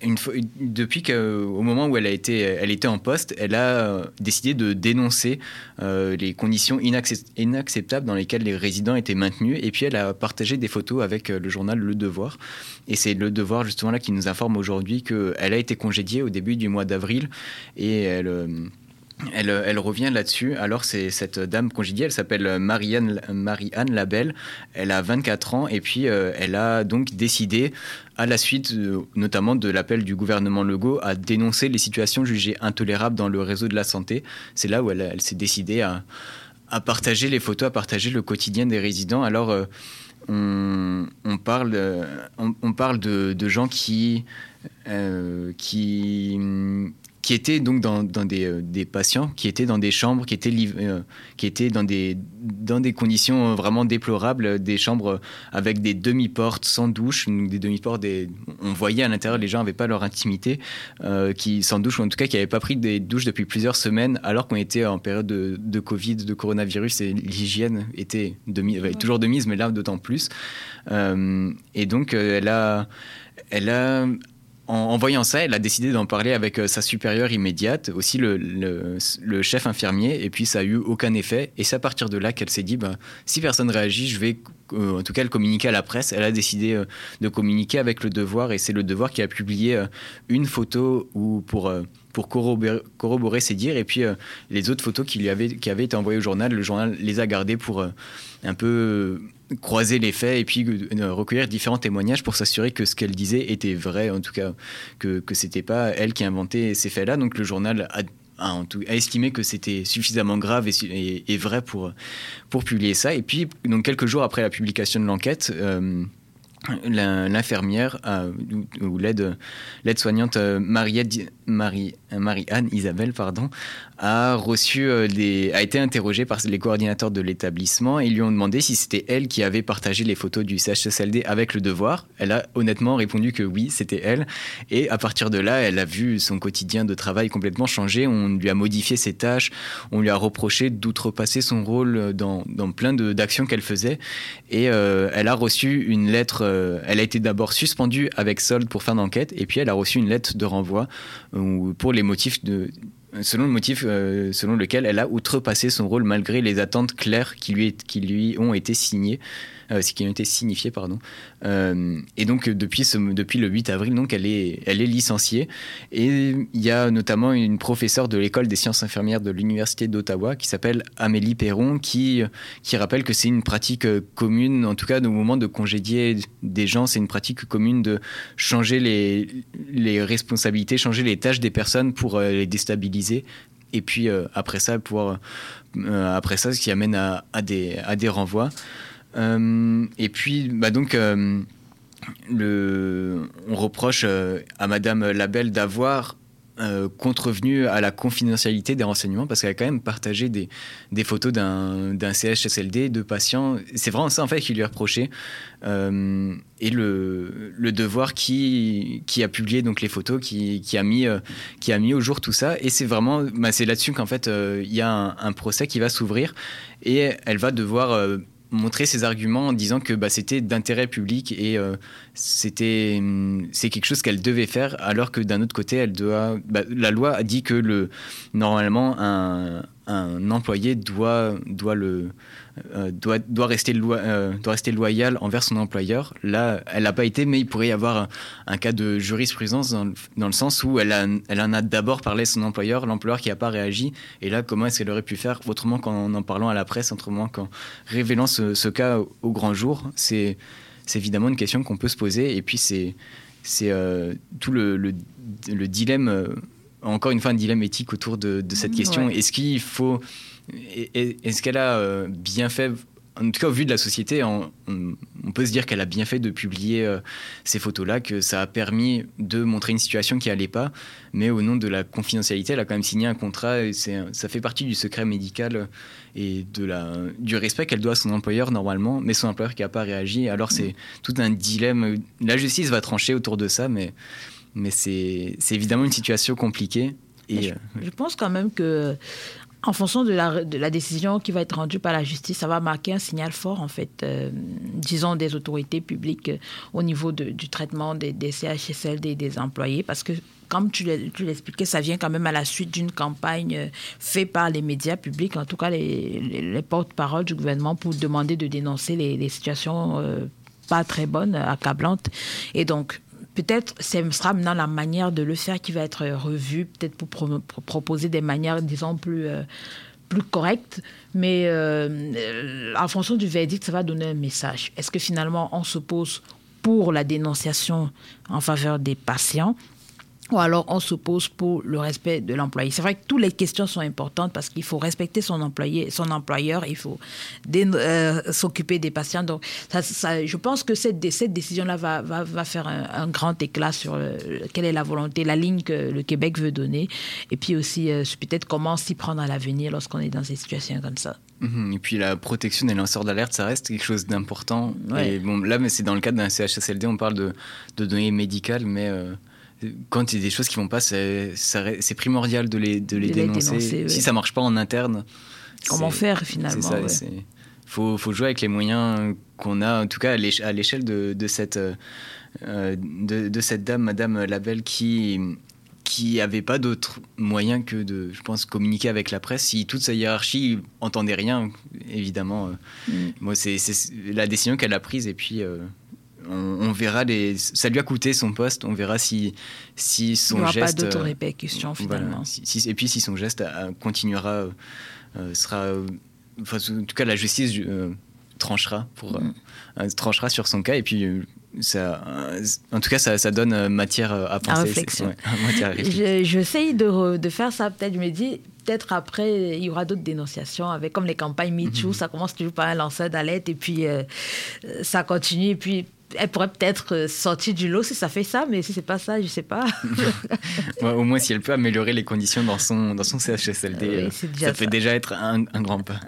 depuis qu'au moment où elle, a été, elle était en poste, elle a euh, décidé de dénoncer euh, les conditions inacceptables dans lesquelles les résidents étaient maintenus. Et puis elle a partagé des photos avec euh, le journal Le Devoir. Et c'est Le Devoir justement là qui nous informe aujourd'hui qu'elle a été congédiée au début du mois d'avril. Et elle... Elle, elle, revient là-dessus. Alors, c'est cette dame congédiée, elle s'appelle Marie-Anne Marie Labelle. Elle a 24 ans et puis elle a donc décidé à la suite euh, notamment de l'appel du gouvernement Legault à dénoncer les situations jugées intolérables dans le réseau de la santé. C'est là où elle, s'est décidée à, partager les photos, à partager le quotidien des résidents. Alors, euh, on, parle, euh, on, parle de, gens qui, qui, qui étaient donc dans, des, euh, des, patients qui étaient dans des chambres qui étaient, euh, qui étaient dans, des, dans des conditions vraiment déplorables, des chambres avec des demi-portes sans douche, des demi-portes, des... on voyait à l'intérieur les gens n'avaient pas leur intimité, euh, qui sans douche ou en tout cas qui n'avaient pas pris des douches depuis plusieurs semaines alors qu'on était en période de, de, Covid, de coronavirus et l'hygiène était de, toujours de mise, mais là d'autant plus. et donc elle a, elle a en, voyant ça, elle a décidé d'en parler avec euh, sa supérieure immédiate, aussi le, chef infirmier, et puis ça a eu aucun effet. Et c'est à partir de là qu'elle s'est dit, bah, si personne réagit, je vais, euh, en tout cas, communiquer à la presse. Elle a décidé euh, de communiquer avec le Devoir, et c'est le Devoir qui a publié une photo pour pour corroborer, corroborer, ses dires. Et puis les autres photos qui, lui avaient, qui avaient été envoyées au journal, le journal les a gardées pour un peu croiser les faits et puis euh, recueillir différents témoignages pour s'assurer que ce qu'elle disait était vrai, en tout cas que ce n'était pas elle qui inventait ces faits-là. Donc le journal a, estimé que c'était suffisamment grave et, vrai pour, pour publier ça. Et puis, donc quelques jours après la publication de l'enquête, euh, l'infirmière ou l'aide soignante euh, Marie, Marie-Anne Isabelle pardon, a reçu euh, des, a été interrogée par les coordinateurs de l'établissement et ils lui ont demandé si c'était elle qui avait partagé les photos du CHSLD avec le devoir. Elle a honnêtement répondu que oui, c'était elle. Et à partir de là, elle a vu son quotidien de travail complètement changer. On lui a modifié ses tâches, on lui a reproché d'outrepasser son rôle dans, dans plein d'actions qu'elle faisait. Et euh, elle a reçu une lettre, euh, elle a été d'abord suspendue avec solde pour fin d'enquête, et puis elle a reçu une lettre de renvoi pour les motifs de selon le motif euh, selon lequel elle a outrepassé son rôle malgré les attentes claires qui lui, qui lui ont été signées qui a été signifié, pardon. Euh, et donc depuis, ce, depuis le 8 avril, donc elle est, elle est licenciée. Et il y a notamment une professeure de l'école des sciences infirmières de l'université d'Ottawa qui s'appelle Amélie Perron, qui, qui rappelle que c'est une pratique commune, en tout cas au moment de congédier des gens, c'est une pratique commune de changer les, les responsabilités, changer les tâches des personnes pour euh, les déstabiliser et puis après ça pouvoir après ça ce qui amène à, des, à des renvois euh, et puis, bah donc, euh, on reproche euh, à Madame Labelle d'avoir contrevenu à la confidentialité des renseignements parce qu'elle a quand même partagé des, photos d'un CHSLD, de patients. C'est vraiment ça en fait qui lui est reproché. et le, devoir qui, a publié donc les photos, qui, a, mis, au jour tout ça. Et c'est vraiment, bah, c'est là-dessus qu'en fait il y a un, procès qui va s'ouvrir et elle va devoir montrer ses arguments en disant que bah, c'était d'intérêt public et euh, c'était hum, c'est quelque chose qu'elle devait faire alors que d'un autre côté elle doit bah, la loi a dit que le normalement un, un employé doit doit le euh, doit, doit, rester euh, doit rester loyal envers son employeur. Là, elle n'a pas été, mais il pourrait y avoir un, cas de jurisprudence dans, dans, le sens où elle, elle en a d'abord parlé à son employeur, l'employeur qui n'a pas réagi. Et là, comment est-ce qu'elle aurait pu faire autrement qu'en en parlant à la presse, autrement qu'en révélant ce, cas au, grand jour? C'est évidemment une question qu'on peut se poser. Et puis, c'est euh, tout le, le, le dilemme, encore une fois, un dilemme éthique autour de, de cette mmh, question. Est-ce qu'il faut est-ce qu'elle a euh, bien fait en tout cas, au vu de la société, on, peut se dire qu'elle a bien fait de publier euh, ces photos-là, que ça a permis de montrer une situation qui n'allait pas, mais au nom de la confidentialité, elle a quand même signé un contrat, et ça fait partie du secret médical et de la, du respect qu'elle doit à son employeur normalement, mais son employeur qui n'a pas réagi. Alors c'est tout un dilemme. La justice va trancher autour de ça, mais, mais c'est évidemment une situation compliquée. Et, je, euh, je pense quand même que en fonction de la, de la décision qui va être rendue par la justice, ça va marquer un signal fort, en fait, euh, disons, des autorités publiques euh, au niveau de- du traitement des, des CHSL des, des employés, parce que, comme tu l'expliquais, ça vient quand même à la suite d'une campagne faite par les médias publics, en tout cas les, les- les porte-parole du gouvernement, pour demander de dénoncer les, les situations euh, pas très bonnes, accablantes. Et donc, peut-être ce sera maintenant la manière de le faire qui va être revue, peut-être pour, pro- pour proposer des manières, disons, plus, euh, plus correctes. Mais euh, euh, en fonction du verdict, ça va donner un message. Est-ce que finalement, on se pose pour la dénonciation en faveur des patients? Ou alors on s'oppose pour le respect de l'employé. C'est vrai que toutes les questions sont importantes parce qu'il faut respecter son employé, son employeur, il faut euh, s'occuper des patients. Donc, ça, ça- je pense que cette, dé- cette décision-là va, va, va faire un, un grand éclat sur euh, quelle est la volonté, la ligne que le Québec veut donner, et puis aussi euh, peut-être comment s'y prendre à l'avenir lorsqu'on est dans des situations comme ça. Mhm. Et puis la protection des lanceurs d'alerte, ça reste quelque chose d'important. Ouais. Et bon, là, mais c'est dans le cadre d'un CHSLD, on parle de, de données médicales, mais euh, quand il y a des choses qui vont pas, c'est primordial de les, de les De les dénoncer. dénoncer, ouais. Si ça marche pas en interne, Comment faire, finalement, ça. ouais. faut, faut jouer avec les moyens qu'on a, en tout cas à l'éche- à l'échelle de, de cette, euh, de, de cette dame, Madame Labelle, qui qui avait pas d'autre moyen que de, je pense, communiquer avec la presse. Si toute sa hiérarchie entendait rien, évidemment, euh, Mm. moi c'est c'est la décision qu'elle a prise et puis euh, on, on verra les. Ça lui a coûté son poste. On verra si si son Il n'y aura pas geste. d'autres euh, répercussions, voilà, finalement. si- si- et puis si son geste euh, continuera, euh, euh, sera, euh, enfin, en tout cas la justice euh, tranchera pour euh, Mm. euh, tranchera sur son cas et puis euh, ça, euh, en tout cas ça, ça donne euh, matière euh, à penser. réflexion. Ouais, à réflexion. Je- J'essaye de, re- de faire ça. Peut-être, je me dis, peut-être après, il y aura d'autres dénonciations, avec comme les campagnes MeToo. Ça commence toujours par un lanceur d'alerte et puis euh, euh, ça continue. Et puis, elle pourrait peut-être euh, sortir du lot si ça fait ça, mais si c'est pas ça, je sais pas. Ouais, au moins si elle peut améliorer les conditions dans son dans son CHSLD, Oui, euh, ça peut déjà être un, un grand pas.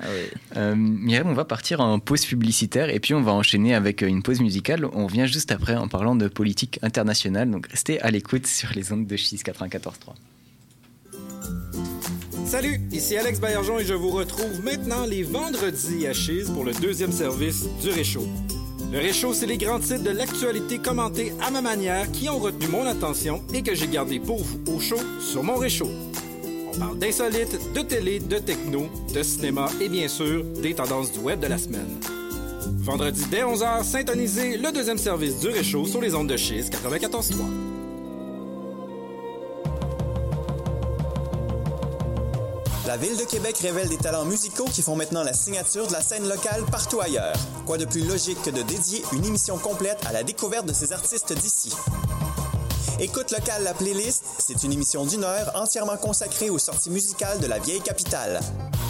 Euh, Myriam, on va partir en pause publicitaire et puis on va enchaîner avec une pause musicale. On revient juste après en parlant de politique internationale. Donc restez à l'écoute sur les ondes de 6 94.3. Salut, ici Alex Baillargeon et je vous retrouve maintenant les vendredis à Chise pour le deuxième service du Réchaud. Le Réchaud, c'est les grands titres de l'actualité commentés à ma manière qui ont retenu mon attention et que j'ai gardé pour vous au chaud sur mon Réchaud. On parle d'insolites, de télé, de techno, de cinéma et bien sûr des tendances du web de la semaine. Vendredi dès 11h, syntonisez le deuxième service du Réchaud sur les ondes de Chise 94.3. La Ville de Québec révèle des talents musicaux qui font maintenant la signature de la scène locale partout ailleurs. Quoi de plus logique que de dédier une émission complète à la découverte de ces artistes d'ici? Écoute local la playlist, c'est une émission d'une heure entièrement consacrée aux sorties musicales de la vieille capitale.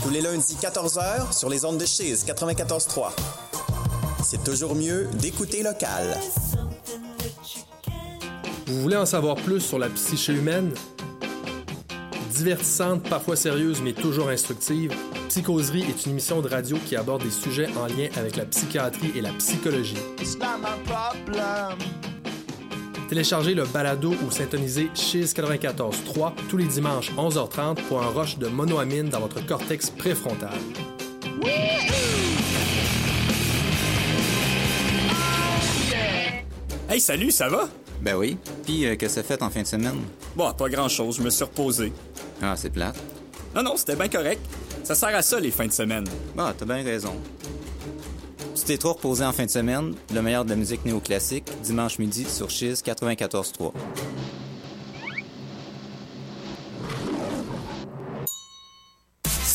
Tous les lundis 14h sur les ondes de Chise 94.3. C'est toujours mieux d'écouter local. Vous voulez en savoir plus sur la psyché humaine? Divertissante, parfois sérieuse, mais toujours instructive, Psychoserie est une émission de radio qui aborde des sujets en lien avec la psychiatrie et la psychologie. Téléchargez le balado ou syntonisez Chiz 94.3 tous les dimanches 11h30 pour un rush de monoamine dans votre cortex préfrontal. Hey, salut, ça va? Ben oui. Puis, euh, qu'est-ce que ça fait en fin de semaine? Bon, pas grand-chose, je me suis reposé. Ah, c'est plate. Non, non, c'était bien correct. Ça sert à ça, les fins de semaine. Bah, t'as bien raison. Tu t'es trop reposé en fin de semaine, le meilleur de la musique néoclassique, dimanche midi sur Chiz 94.3.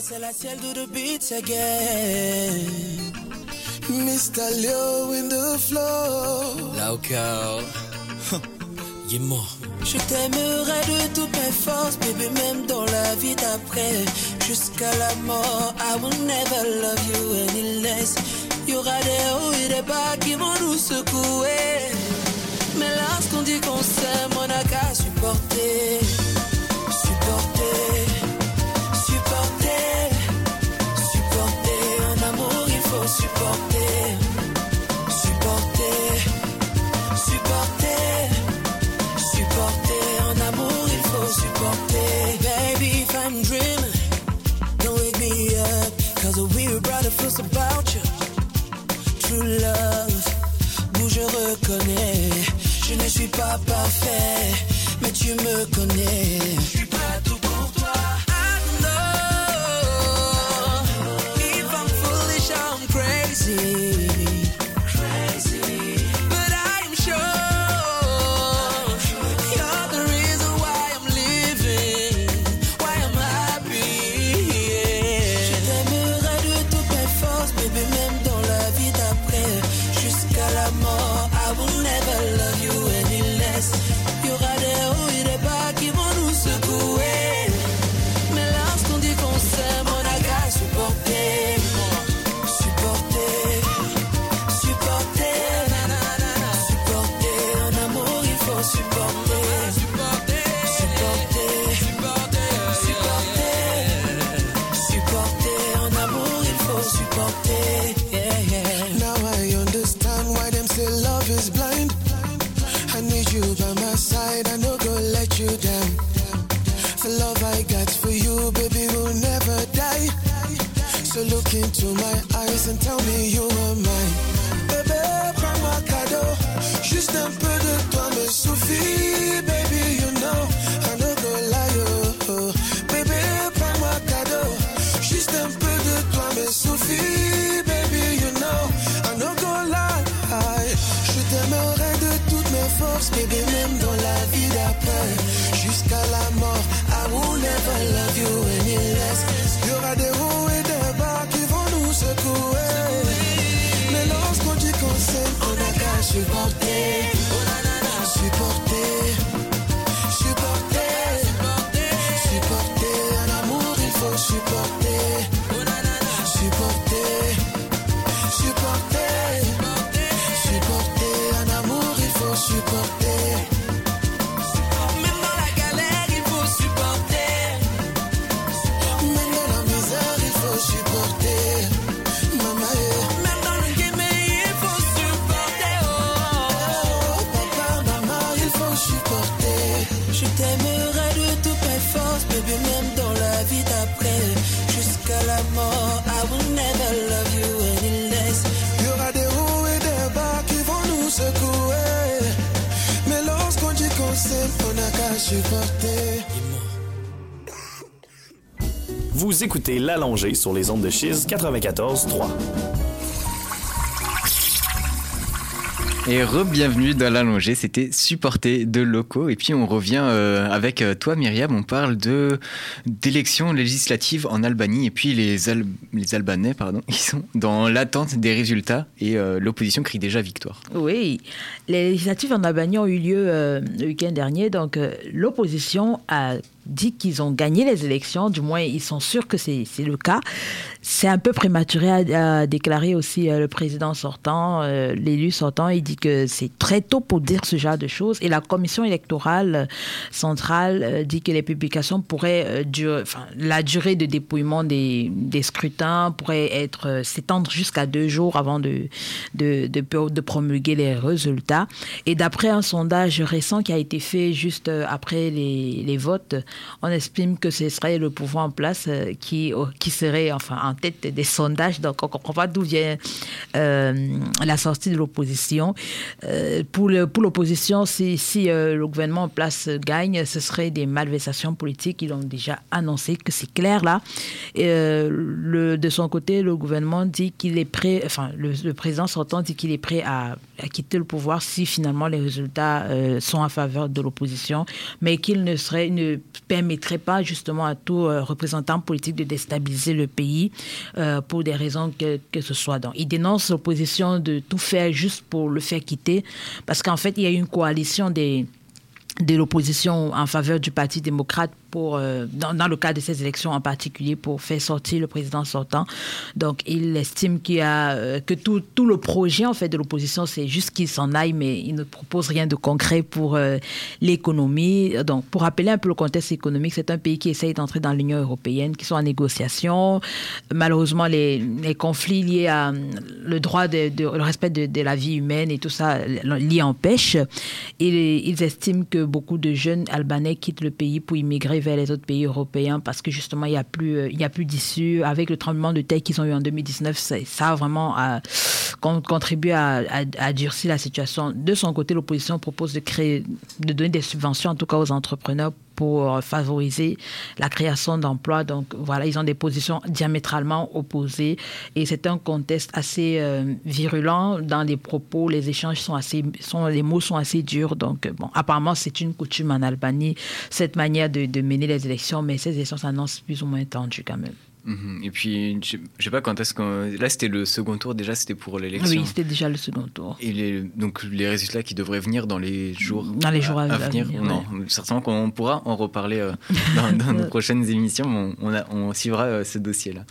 Tell do the beats again. Mr. Leo in the flow. Local. Yeah, more. Je t'aimerai de toutes mes forces, bébé, même dans la vie d'après. Jusqu'à la mort, I will never love you any less. Y aura des hauts et des bas qui vont nous secouer. Mais lorsqu'on dit qu'on s'aime, on n'a qu'à. Supporter. Pas parfait, toi Vous écoutez l'allongé sur les ondes de Chiz 94.3. Et re-bienvenue dans l'allongé, c'était supporter de locaux. Et puis on revient euh, avec euh, toi Myriam, on parle de d'élections législatives en Albanie et puis les, Al- les Albanais pardon, ils sont dans l'attente des résultats et euh, l'opposition crie déjà victoire. Oui, les législatives en Albanie ont eu lieu euh, le week-end dernier. Donc, euh, l'opposition a dit qu'ils ont gagné les élections. Du moins, ils sont sûrs que c'est le cas. C'est un peu prématuré à, déclarer aussi euh, le président sortant, euh, l'élu sortant. Il dit que c'est très tôt pour dire ce genre de choses. Et la commission électorale euh, centrale dit que les publications pourraient durer, enfin, la durée de dépouillement des, scrutins pourrait être s'étendre jusqu'à deux jours avant de, promulguer les résultats. Et d'après un sondage récent qui a été fait juste après les votes, on estime que ce serait le pouvoir en place euh, qui, euh, qui serait enfin en tête des sondages. Donc on comprend d'où vient euh, la sortie de l'opposition. Pour l'opposition, si, si le gouvernement en place gagne, ce serait des malversations politiques. Ils ont déjà annoncé que c'est clair là. De son côté, le gouvernement dit qu'il est prêt, enfin le, le président sortant dit qu'il est prêt à, à quitter le pouvoir si finalement les résultats euh, sont en faveur de l'opposition, mais qu'il ne ne permettrait pas justement à tout euh, représentant politique de déstabiliser le pays euh, pour des raisons que, que ce soit. Donc, il dénonce l'opposition de tout faire juste pour le faire quitter, parce qu'en fait, il y a une coalition des de l'opposition en faveur du Parti démocrate pour, euh, dans, le cadre de ces élections en particulier pour faire sortir le président sortant. Donc, il estime qu'il a, euh, que tout, tout, le projet en fait de l'opposition, c'est juste qu'il s'en aille, mais il ne propose rien de concret pour euh, l'économie. Donc, pour rappeler un peu le contexte économique, c'est un pays qui essaye d'entrer dans l'Union européenne, qui sont en négociation. Malheureusement, les, les conflits liés à le droit, de, le respect de, la vie humaine et tout ça l'y empêchent. Et ils estiment que beaucoup de jeunes Albanais quittent le pays pour immigrer les autres pays européens parce que justement, il n'y a plus, a plus d'issue. Avec le tremblement de terre qu'ils ont eu en 2019, ça, a vraiment à, contribué à, à, à, durcir la situation. De son côté, l'opposition propose de créer, de donner des subventions, en tout cas aux entrepreneurs, pour favoriser la création d'emplois. Donc voilà, ils ont des positions diamétralement opposées et c'est un contexte assez euh, virulent dans les propos. Les échanges sont assez, sont, les mots sont assez durs. Donc bon, apparemment c'est une coutume en Albanie cette manière de, de mener les élections, mais ces élections s'annoncent plus ou moins tendues quand même. Mmh. Et puis, je sais pas quand est-ce qu'on. Là, c'était le second tour déjà, c'était pour l'élection. Oui, c'était déjà le second tour. Et les, donc, les résultats qui devraient venir dans les jours, dans les jours à, à venir. venir non, ouais. certainement qu'on pourra en reparler euh, dans, dans nos prochaines émissions. On, on, a, on suivra euh, ce dossier-là.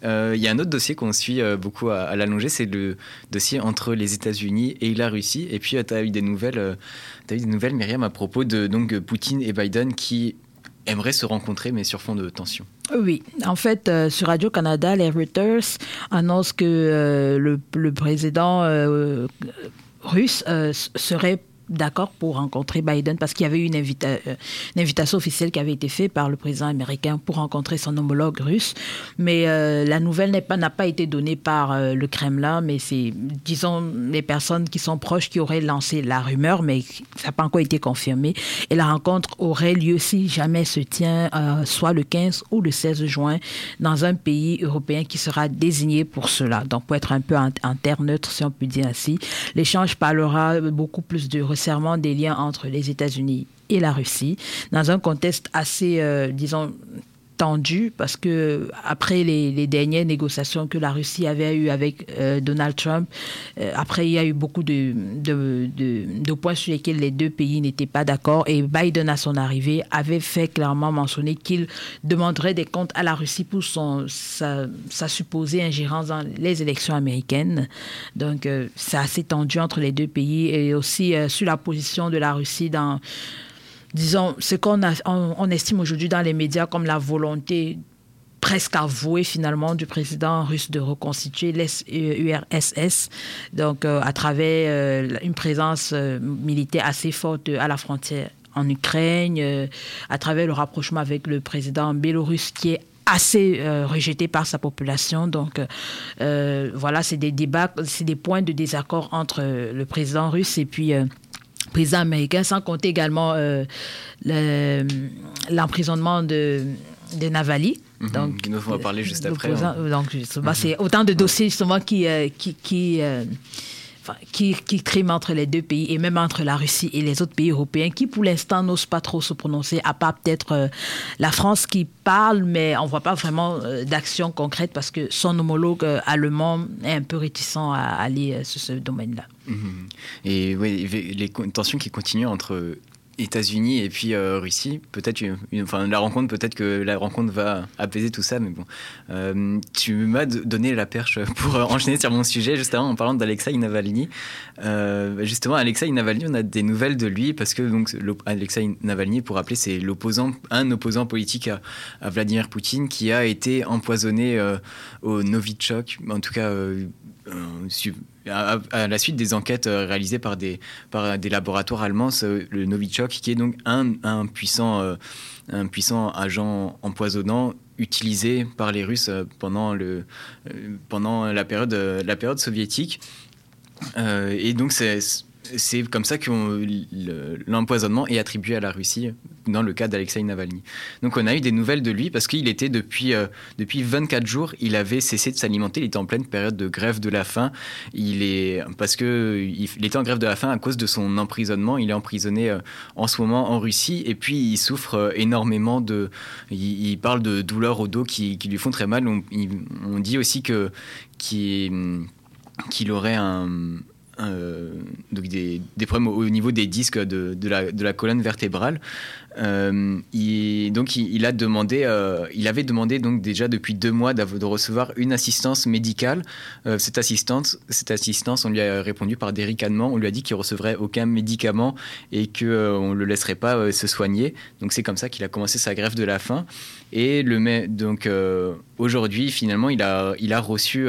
Il euh, y a un autre dossier qu'on suit beaucoup à, à l'allonger, c'est le dossier entre les États-Unis et la Russie. Et puis, tu as eu des nouvelles, as eu des nouvelles, Myriam, à propos de donc, Poutine et Biden qui aimeraient se rencontrer, mais sur fond de tension. Oui, en fait, euh, sur Radio-Canada, les Reuters annoncent que euh, le, président euh, russe serait d'accord pour rencontrer Biden parce qu'il y avait eu une, invita une, invitation officielle qui avait été faite par le président américain pour rencontrer son homologue russe. Mais euh, la nouvelle n'a pas, été donnée par euh, le Kremlin, mais c'est, disons, les personnes qui sont proches qui auraient lancé la rumeur, mais ça n'a pas encore été confirmé. Et la rencontre aurait lieu si jamais se tient euh, soit le 15 ou le 16 juin dans un pays européen qui sera désigné pour cela. Donc, pour être un peu en terre neutre, si on peut dire ainsi, l'échange parlera beaucoup plus de des liens entre les États-Unis et la Russie, dans un contexte assez, euh, disons, tendu parce que après les, les, dernières négociations que la Russie avait eues avec euh, Donald Trump, euh, après il y a eu beaucoup de, de, de, de, points sur lesquels les deux pays n'étaient pas d'accord et Biden à son arrivée avait fait clairement mentionner qu'il demanderait des comptes à la Russie pour son, sa, sa supposée ingérence dans les élections américaines. Donc euh, c'est assez tendu entre les deux pays et aussi euh, sur la position de la Russie dans disons, ce qu'on on, estime aujourd'hui dans les médias comme la volonté presque avouée finalement du président russe de reconstituer l'URSS, donc euh, à travers euh, une présence euh, militaire assez forte à la frontière en Ukraine, euh, à travers le rapprochement avec le président biélorusse qui est assez euh, rejeté par sa population. Donc euh, voilà, c'est des débats, c'est des points de désaccord entre le président russe et puis président américain, sans compter également euh, l'emprisonnement de, de Navalny. Mm -hmm. Donc, nous va parler juste après. On... Donc, -hmm. c'est autant de dossiers justement qui, euh, qui, qui, euh, qui, qui triment entre les deux pays et même entre la Russie et les autres pays européens qui, pour l'instant, n'osent pas trop se prononcer, à part peut-être euh, la France qui parle, mais on ne voit pas vraiment d'action concrète parce que son homologue allemand est un peu réticent à aller sur ce domaine-là. Et oui, les tensions qui continuent entre États-Unis et puis euh, Russie. Peut-être, enfin, la rencontre, peut-être que la rencontre va apaiser tout ça, mais bon. Euh, tu m'as donné la perche pour enchaîner sur mon sujet, justement, en parlant d'Alexei Navalny. Euh, justement, Alexei Navalny, on a des nouvelles de lui parce que donc Alexei Navalny, pour rappeler, c'est l'opposant, un opposant politique à, Vladimir Poutine qui a été empoisonné euh, au Novichok, en tout cas à, la suite des enquêtes réalisées par des, par des laboratoires allemands, le Novichok, qui est donc un, un, puissant, euh, un puissant agent empoisonnant utilisé par les Russes pendant, le, pendant la, période, la période soviétique. Euh, et donc, c'est c'est comme ça que l'empoisonnement est attribué à la Russie dans le cas d'Alexei Navalny. Donc on a eu des nouvelles de lui parce qu'il était depuis, euh, depuis 24 jours, il avait cessé de s'alimenter, il était en pleine période de grève de la faim. Il est, parce qu'il il était en grève de la faim à cause de son emprisonnement. Il est emprisonné euh, en ce moment en Russie et puis il souffre euh, énormément de... Il, parle de douleurs au dos qui, lui font très mal. On, dit aussi que qu'il qu aurait un euh, donc des, problèmes au, au niveau des disques de la colonne vertébrale. Euh, il, donc il, a demandé, euh, il avait demandé donc déjà depuis deux mois de recevoir une assistance médicale. Euh, cette assistance, cette assistance, on lui a répondu par déricanement. On lui a dit qu'il recevrait aucun médicament et que on le laisserait pas se soigner. Donc c'est comme ça qu'il a commencé sa grève de la faim. Et donc aujourd'hui finalement il a, reçu,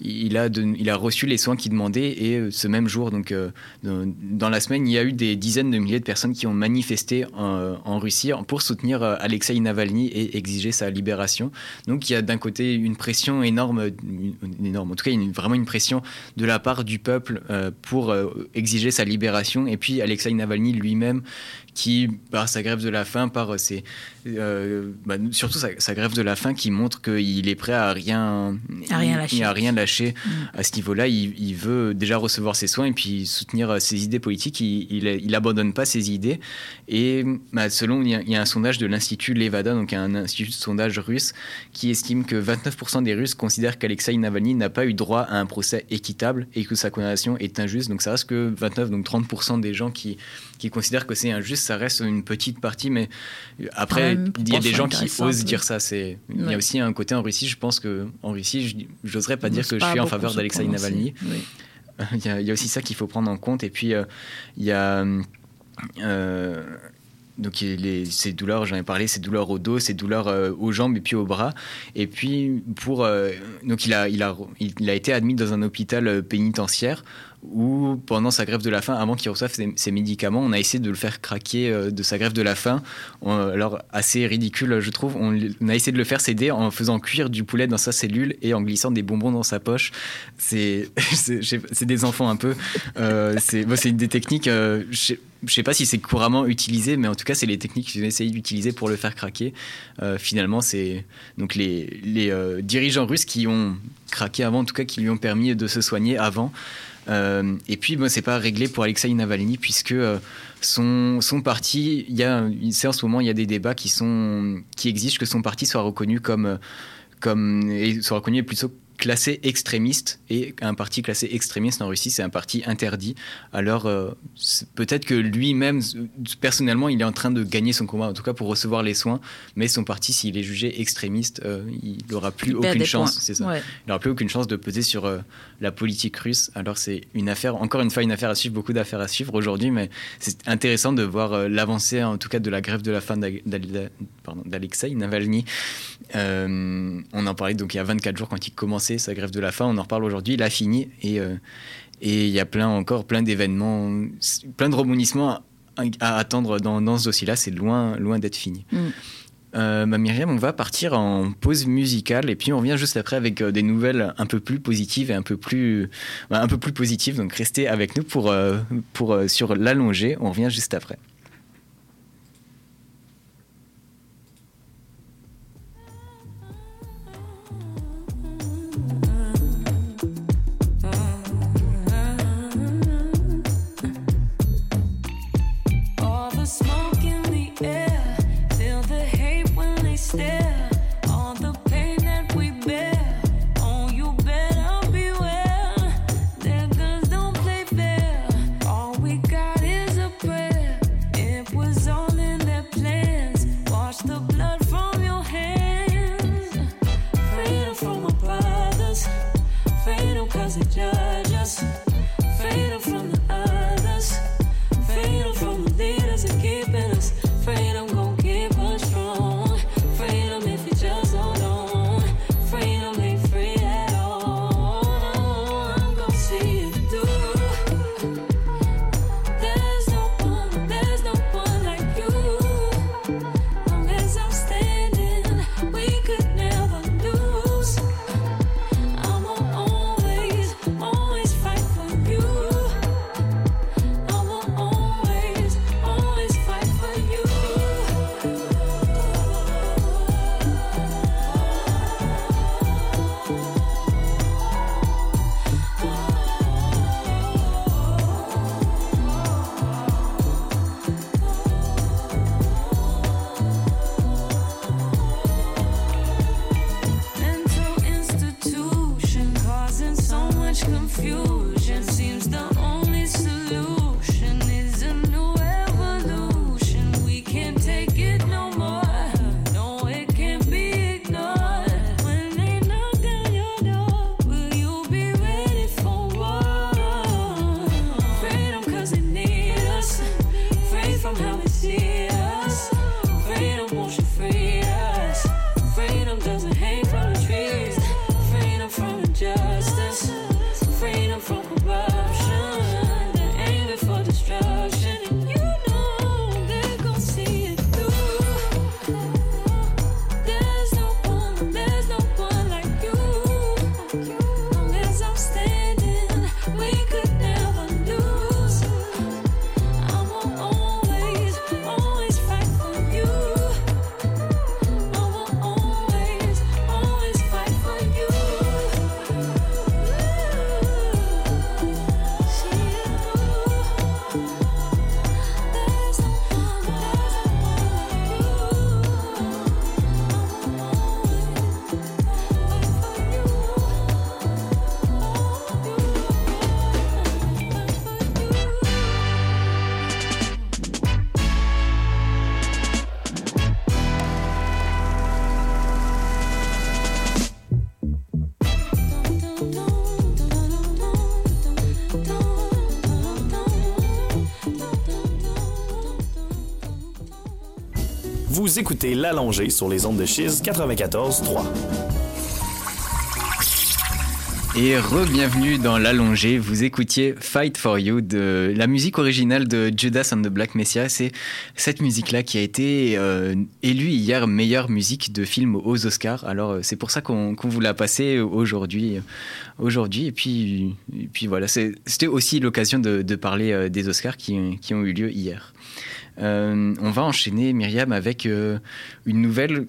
il a, reçu les soins qu'il demandait et ce même jour donc dans, dans la semaine il y a eu des dizaines de milliers de personnes qui ont manifesté en, en Russie pour soutenir euh, Alexei Navalny et exiger sa libération. Donc il y a d'un côté une pression énorme, une- énorme, en tout cas une- vraiment une pression de la part du peuple euh, pour euh, exiger sa libération et puis Alexei Navalny lui-même qui par sa grève de la faim, par euh, ses, euh, bah, surtout sa, sa grève de la faim qui montre qu'il est prêt à rien, À rien lâcher. à rien lâcher. À ce niveau-là, il, il veut déjà recevoir ses soins et puis soutenir euh, ses idées politiques. Il, il, il abandonne pas ses idées. Et bah, selon, il y, a, il y a un sondage de l'Institut Levada, donc un institut de sondage russe, qui estime que 29% des Russes considèrent qu'Alexei Navalny n'a pas eu droit à un procès équitable et que sa condamnation est injuste. Donc ça reste que 29, donc 30% des gens qui, qui considèrent que c'est injuste, ça reste une petite partie, mais après, il y a des gens qui osent dire ça. C'est, il y a aussi un côté en Russie, je pense que en Russie, je j'oserais pas On dire que je suis en faveur d'Alexei Navalny. oui. Il y, a, il y a aussi ça qu'il faut prendre en compte. Et puis, euh, il y a. euh, donc il est- ces douleurs, j'en ai parlé, ces douleurs au dos, ces douleurs euh, aux jambes et puis aux bras. Et puis pour euh, donc il a il a il a été admis dans un hôpital pénitentiaire où pendant sa grève de la faim, avant qu'il reçoive ses, médicaments, on a essayé de le faire craquer euh, de sa grève de la faim. Alors assez ridicule, je trouve. On, a essayé de le faire céder en faisant cuire du poulet dans sa cellule et en glissant des bonbons dans sa poche. C'est des enfants un peu. Euh, c'est des techniques. euh, je je sais pas si c'est couramment utilisé, mais en tout cas, c'est les techniques qu'ils ont essayé d'utiliser pour le faire craquer. Finalement, c'est donc les, dirigeants russes qui ont craqué avant, en tout cas, qui lui ont permis de se soigner avant. Euh, et puis, bon, c'est pas réglé pour Alexei Navalny puisque euh, son, son parti, il y a, c'est en ce moment, il y a des débats qui sont qui exigent que son parti soit reconnu comme euh, comme et soit reconnu plutôt classé extrémiste. Et un parti classé extrémiste en Russie c'est un parti interdit. Alors euh, peut-être que lui-même personnellement il est en train de gagner son combat en tout cas pour recevoir les soins. Mais son parti s'il est jugé extrémiste euh, il n'aura plus Il aucune chance ça. Ouais. il n'aura plus aucune chance de peser sur euh, la politique russe. Alors c'est une affaire, encore une fois une affaire à suivre, beaucoup d'affaires à suivre aujourd'hui, mais c'est intéressant de voir euh, l'avancée en tout cas de la grève de la faim d'Alexei Navalny. Euh, on en parlait donc il y a 24 jours quand il commençait sa grève de la faim, on en reparle aujourd'hui, il a fini et euh, et il y a plein encore plein d'événements, plein de rebondissements à, à attendre dans, dans ce dossier-là. C'est loin loin d'être fini. Mm. Euh, bah, Myriam, on va partir en pause musicale et puis on revient juste après avec euh, des nouvelles un peu plus positives et un peu plus, bah, un peu plus positives. Donc restez avec nous pour, euh, pour, euh, sur l'allongée. On revient juste après. Vous écoutez l'allongé sur les ondes de Chiz 94.3. Et re-bienvenue dans l'allongé. Vous écoutiez Fight for You de la musique originale de Judas and the Black Messiah. C'est cette musique-là qui a été euh, élue hier meilleure musique de film aux Oscars. Alors euh, c'est pour ça qu'on vous l'a passé aujourd'hui. Aujourd'hui et puis puis voilà. C'était aussi l'occasion de, parler euh, des Oscars qui ont eu lieu hier. Euh, on va enchaîner Myriam avec euh, une nouvelle.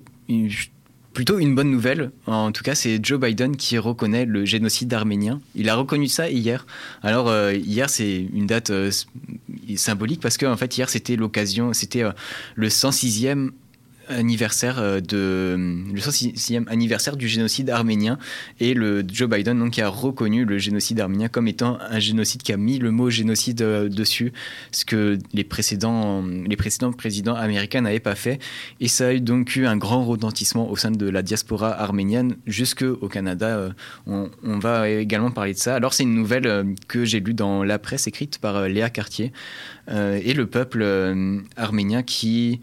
plutôt une bonne nouvelle. En tout cas, c'est Joe Biden qui reconnaît le génocide arménien. Il a reconnu ça hier. Alors euh, hier, c'est une date symbolique parce que en fait hier c'était l'occasion, c'était le 106e anniversaire euh, de le 106e anniversaire du génocide arménien. Et le Joe Biden donc qui a reconnu le génocide arménien comme étant un génocide qui a mis le mot génocide euh, dessus ce que les précédents les précédents présidents américains n'avaient pas fait. Et ça a eu donc eu un grand retentissement au sein de la diaspora arménienne jusque au Canada euh, on, va également parler de ça. Alors c'est une nouvelle que j'ai lue dans la presse écrite par Léa Cartier et le peuple arménien qui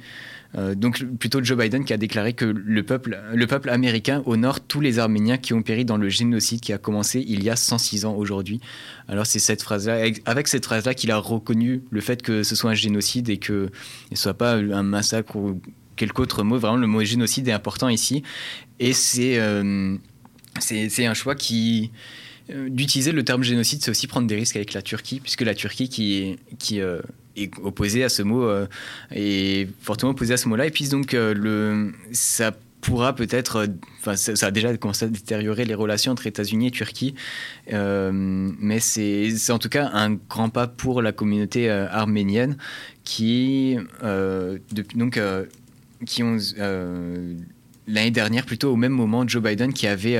euh, donc plutôt Joe Biden qui a déclaré que le peuple, le peuple américain honore tous les Arméniens qui ont péri dans le génocide qui a commencé il y a 106 ans aujourd'hui. Alors c'est cette phrase-là, avec- cette phrase-là qu'il a reconnu le fait que ce soit un génocide et que ne soit pas un massacre ou quelque autre mot. Vraiment le mot génocide est important ici et c'est euh, c'est un choix qui euh, d'utiliser le terme génocide, c'est aussi prendre des risques avec la Turquie, puisque la Turquie qui, qui est opposée à ce mot euh, est fortement opposée à ce mot-là. Et puis donc euh, le, ça pourra peut-être, euh, enfin ça, a déjà commencé à détériorer les relations entre États-Unis et Turquie, mais c'est en tout cas un grand pas pour la communauté arménienne qui euh, donc qui ont l'année dernière, plutôt au même moment, Joe Biden qui avait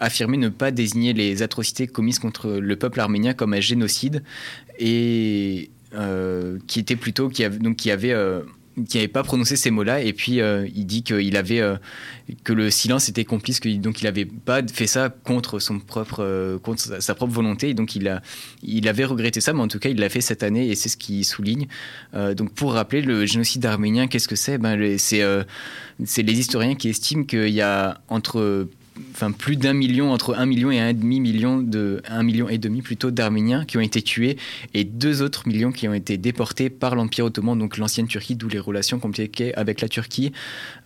affirmé ne pas désigner les atrocités commises contre le peuple arménien comme un génocide et euh, qui était plutôt qui avait donc qui avait euh, qui n'avait pas prononcé ces mots-là. Et puis euh, il dit qu'il avait que le silence était complice que donc il avait pas fait ça contre son propre contre sa, propre volonté. Et donc il a il avait regretté ça mais en tout cas il l'a fait cette année et c'est ce qu'il souligne. Donc pour rappeler le génocide arménien qu'est-ce que c'est? Ben c'est c'est les historiens qui estiment qu'il y a entre enfin plus d'un million entre un million et un demi million de un million et demi plutôt d'Arméniens qui ont été tués et deux autres millions qui ont été déportés par l'Empire ottoman donc l'ancienne Turquie d'où les relations compliquées avec la Turquie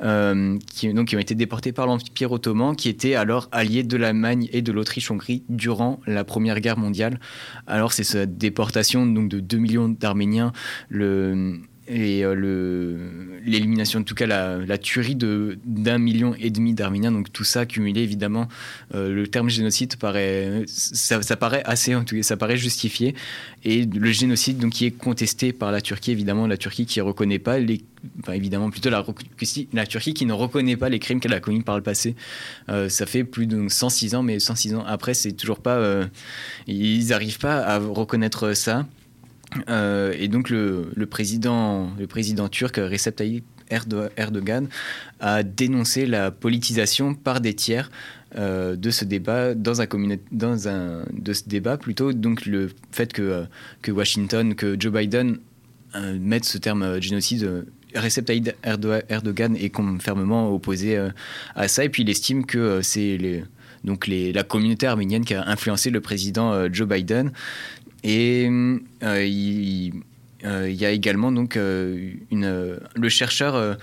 euh, qui ont été déportés par l'Empire ottoman qui était alors allié de l'Allemagne et de l'Autriche-Hongrie durant la Première Guerre mondiale. Alors c'est cette déportation donc de 2 millions d'Arméniens le et euh, l'élimination en tout cas la, la tuerie d'un million et demi d'Arméniens. Donc tout ça cumulé évidemment euh, le terme génocide paraît ça, paraît assez en tout cas ça paraît justifié. Et le génocide donc qui est contesté par la Turquie évidemment la Turquie qui reconnaît pas les évidemment plutôt la, Turquie qui ne reconnaît pas les crimes qu'elle a commis par le passé. Euh, ça fait plus de 106 ans mais 106 ans après c'est toujours pas ils n'arrivent pas à reconnaître ça euh, et donc le, président, le président turc Recep Tayyip Erdo- Erdogan a dénoncé la politisation par des tiers euh, de ce débat dans un dans un de ce débat plutôt donc le fait que euh, que Washington que Joe Biden mette ce terme génocide Recep Tayyip Erdo- Erdogan est fermement opposé à ça. Et puis il estime que c'est les donc les, la communauté arménienne qui a influencé le président Joe Biden et euh, il, euh, il y a également donc euh, le chercheur,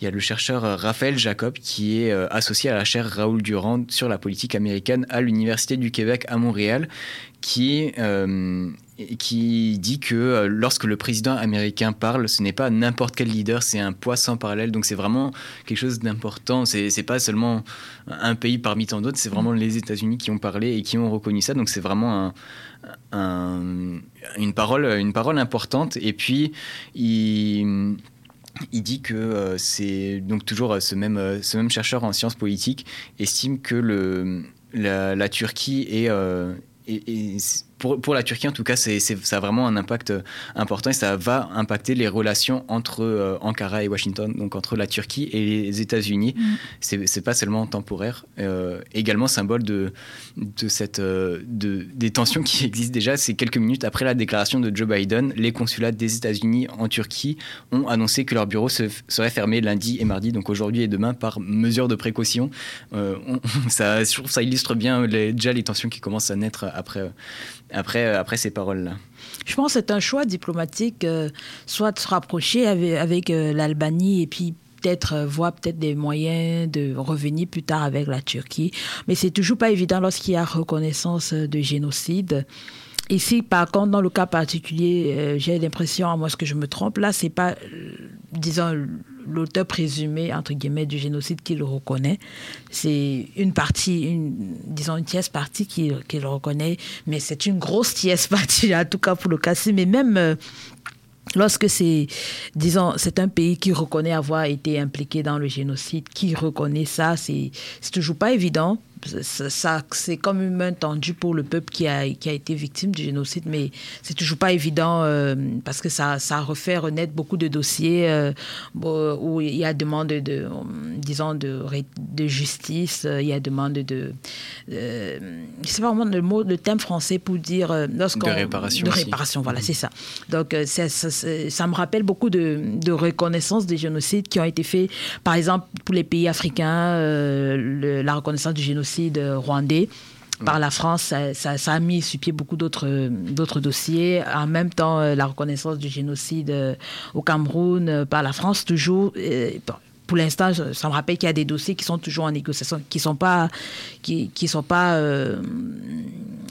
il y a le chercheur Raphaël Jacob qui est associé à la chaire Raoul Durand sur la politique américaine à l'université du Québec à Montréal, qui qui dit que euh, lorsque le président américain parle, ce n'est pas n'importe quel leader, c'est un poids sans parallèle. Donc c'est vraiment quelque chose d'important. C'est c'est pas seulement un pays parmi tant d'autres, c'est vraiment les États-Unis qui ont parlé et qui ont reconnu ça. Donc c'est vraiment un, un- une parole, une parole importante. Et puis il dit que euh, c'est donc toujours ce même, ce même chercheur en sciences politiques estime que la, Turquie est, euh, pour, pour la Turquie, en tout cas, c'est, ça a vraiment un impact euh, important et ça va impacter les relations entre euh, Ankara et Washington, donc entre la Turquie et les États-Unis. Mm. C'est, c'est pas seulement temporaire. Euh, également symbole de, de, cette, euh, de, des tensions qui existent déjà. C'est quelques minutes après la déclaration de Joe Biden, les consulats des États-Unis en Turquie ont annoncé que leurs bureaux se, seraient fermés lundi et mardi, donc aujourd'hui et demain, par mesure de précaution. On- ça, je trouve que ça illustre bien les- déjà les tensions qui commencent à naître après, après, après ces paroles-là. Je pense que c'est un choix diplomatique, euh, soit de se rapprocher avec, avec, euh, l'Albanie et puis peut-être euh, voir peut-être des moyens de revenir plus tard avec la Turquie. Mais c'est toujours pas évident lorsqu'il y a reconnaissance euh, de génocide. Ici, par contre, dans le cas particulier, euh, j'ai l'impression, à moins que je me trompe, là, c'est pas, euh, disons, l'auteur présumé, entre guillemets, du génocide qui le reconnaît. C'est une partie, une, disons, une tierce partie qui, le reconnaît, mais c'est une grosse tierce partie, en tout cas pour le cas-ci. Mais même euh, lorsque c'est, disons, c'est un pays qui reconnaît avoir été impliqué dans le génocide, qui reconnaît ça, c'est toujours pas évident. Ça, c'est comme une main tendue pour le peuple qui a, qui a été victime du génocide, mais c'est toujours pas évident euh, parce que ça, ça refait renaître beaucoup de dossiers euh, où il y a demande de, disons, de, justice, euh, il y a demande de, euh, je sais pas vraiment le mot, le thème français pour dire De réparation de aussi. réparation, voilà, c'est ça. Donc ça, ça- ça- ça me rappelle beaucoup de, de reconnaissance des génocides qui ont été faits, par exemple pour les pays africains, le- la reconnaissance du génocide euh, rwandais. Par la France, ça, ça- ça a mis sur pied beaucoup d'autres d'autres dossiers. En même temps, euh, la reconnaissance du génocide euh, au Cameroun euh, par la France, toujours. Pour l'instant, ça me rappelle qu'il y a des dossiers qui sont toujours en négociation, qui sont pas, qui, qui sont pas euh,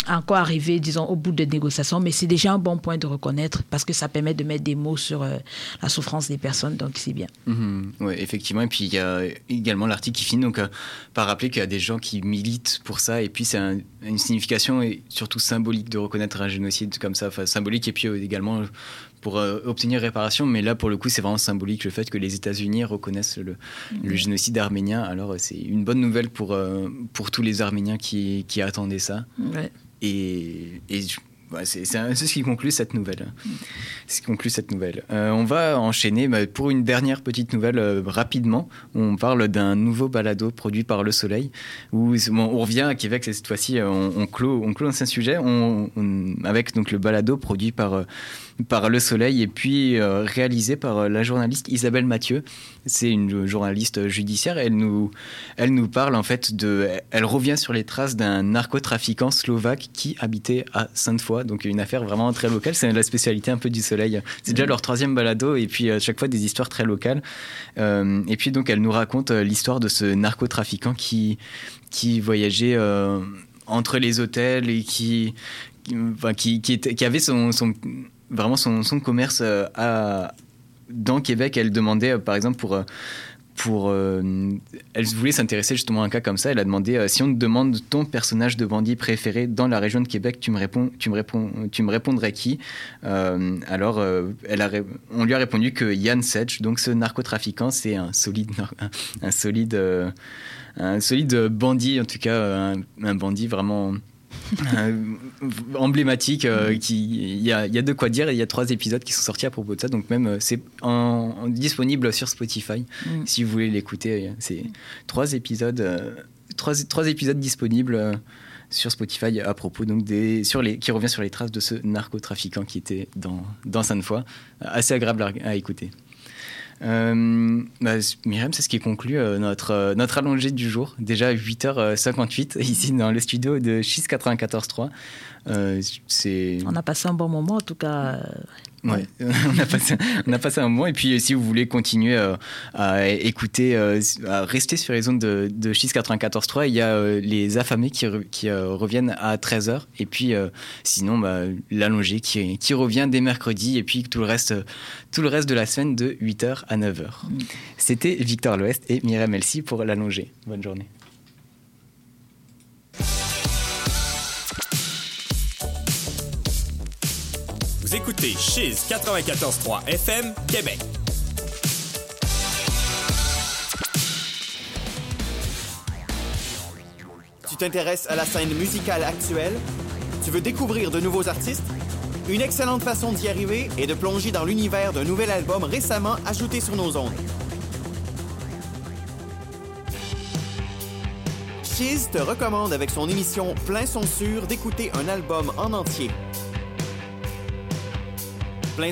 encore arrivés, disons, au bout des négociations. Mais c'est déjà un bon point de reconnaître parce que ça permet de mettre des mots sur euh, la souffrance des personnes. Donc c'est bien. Mhm, ouais, effectivement. Et puis il y a également l'article qui finit donc euh, par rappeler qu'il y a des gens qui militent pour ça. Et puis c'est un- une signification et surtout symbolique de reconnaître un génocide comme ça, symbolique et puis également pour euh, obtenir réparation. Mais là pour le coup c'est vraiment symbolique le fait que les États-Unis reconnaissent le, le génocide arménien. Alors euh, c'est une bonne nouvelle pour euh, pour tous les Arméniens qui, qui attendaient ça. Ouais. Et, c'est ce qui conclut cette nouvelle. C'est ce qui conclut cette nouvelle. Euh, on va enchaîner bah, pour une dernière petite nouvelle euh, rapidement. On parle d'un nouveau balado produit par Le Soleil. Où, bon, on revient à Québec cette fois-ci. On, on clôt, on clôt un sujet on- on- avec donc le balado produit par euh, par Le Soleil et puis euh, réalisé par euh, la journaliste Isabelle Mathieu. C'est une journaliste judiciaire. Elle nous, elle nous parle en fait de. Elle revient sur les traces d'un narcotrafiquant slovaque qui habitait à Sainte-Foy. Donc une affaire vraiment très locale. C'est la spécialité un peu du Soleil. C'est déjà leur troisième balado et puis à chaque fois des histoires très locales. Euh, et puis donc elle nous raconte euh, l'histoire de ce narcotrafiquant qui, qui voyageait euh, entre les hôtels et qui, qui, qui, qui était- qui avait son, son- vraiment son, son commerce euh, à, dans Québec. Elle demandait, euh, par exemple, pour. euh, pour, elle voulait s'intéresser justement à un cas comme ça. Elle a demandé si on te demande ton personnage de bandit préféré dans la région de Québec, tu me réponds, tu me réponds, tu me répondrais qui? Alors, elle a, on lui a répondu que Yann Sedge, donc ce narcotrafiquant, c'est un solide, un, solide, un solide bandit, en tout cas un, bandit vraiment emblématique. euh, qui, il y a, y a de quoi dire. et Il y a trois épisodes qui sont sortis à propos de ça. Donc même euh, c'est en, en- disponible sur Spotify Mm. si vous voulez l'écouter. euh, C'est trois épisodes, euh, trois, trois épisodes disponibles. euh, sur Spotify à propos donc des sur les qui revient sur les traces de ce narcotrafiquant qui était dans dans Sainte-Foy assez agréable à, à écouter euh, bah, Myriam, c'est ce qui conclut euh, notre, euh, notre allongée du jour. Déjà 8h58 ici dans le studio de 694.3. Euh, c'est... On a passé un bon moment, en tout cas. Euh, Ouais, on, a passé, on a passé un moment. Et puis, si vous voulez continuer euh, à écouter, euh, à rester sur les ondes de, de 694.3, il y a euh, les affamés qui, qui euh, reviennent à 13h. Et puis, euh, sinon, bah, l'allongé qui, qui revient dès mercredi. Et puis, tout le reste, tout le reste de la semaine de 8h à 9h. C'était Victor L'Ouest et Myriam Elsie pour l'allongé. Bonne journée. Écoutez Chiz 94.3 FM, Québec. Tu t'intéresses à la scène musicale actuelle? Tu veux découvrir de nouveaux artistes? Une excellente façon d'y arriver est de plonger dans l'univers d'un nouvel album récemment ajouté sur nos ondes. Chiz te recommande avec son émission Plein son sûr d'écouter un album en entier. Plein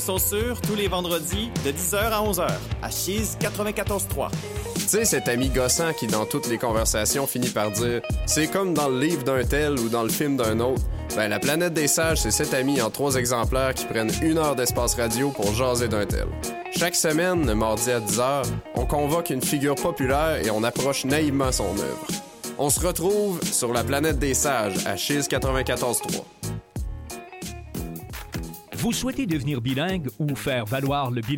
tous les vendredis de 10h à 11h à Chiz 94.3. Tu sais, cet ami gossant qui, dans toutes les conversations, finit par dire C'est comme dans le livre d'un tel ou dans le film d'un autre. Ben, la planète des sages, c'est cet ami en trois exemplaires qui prennent une heure d'espace radio pour jaser d'un tel. Chaque semaine, le mardi à 10h, on convoque une figure populaire et on approche naïvement son œuvre. On se retrouve sur la planète des sages à Chiz 94.3. Vous souhaitez devenir bilingue ou faire valoir le bilingue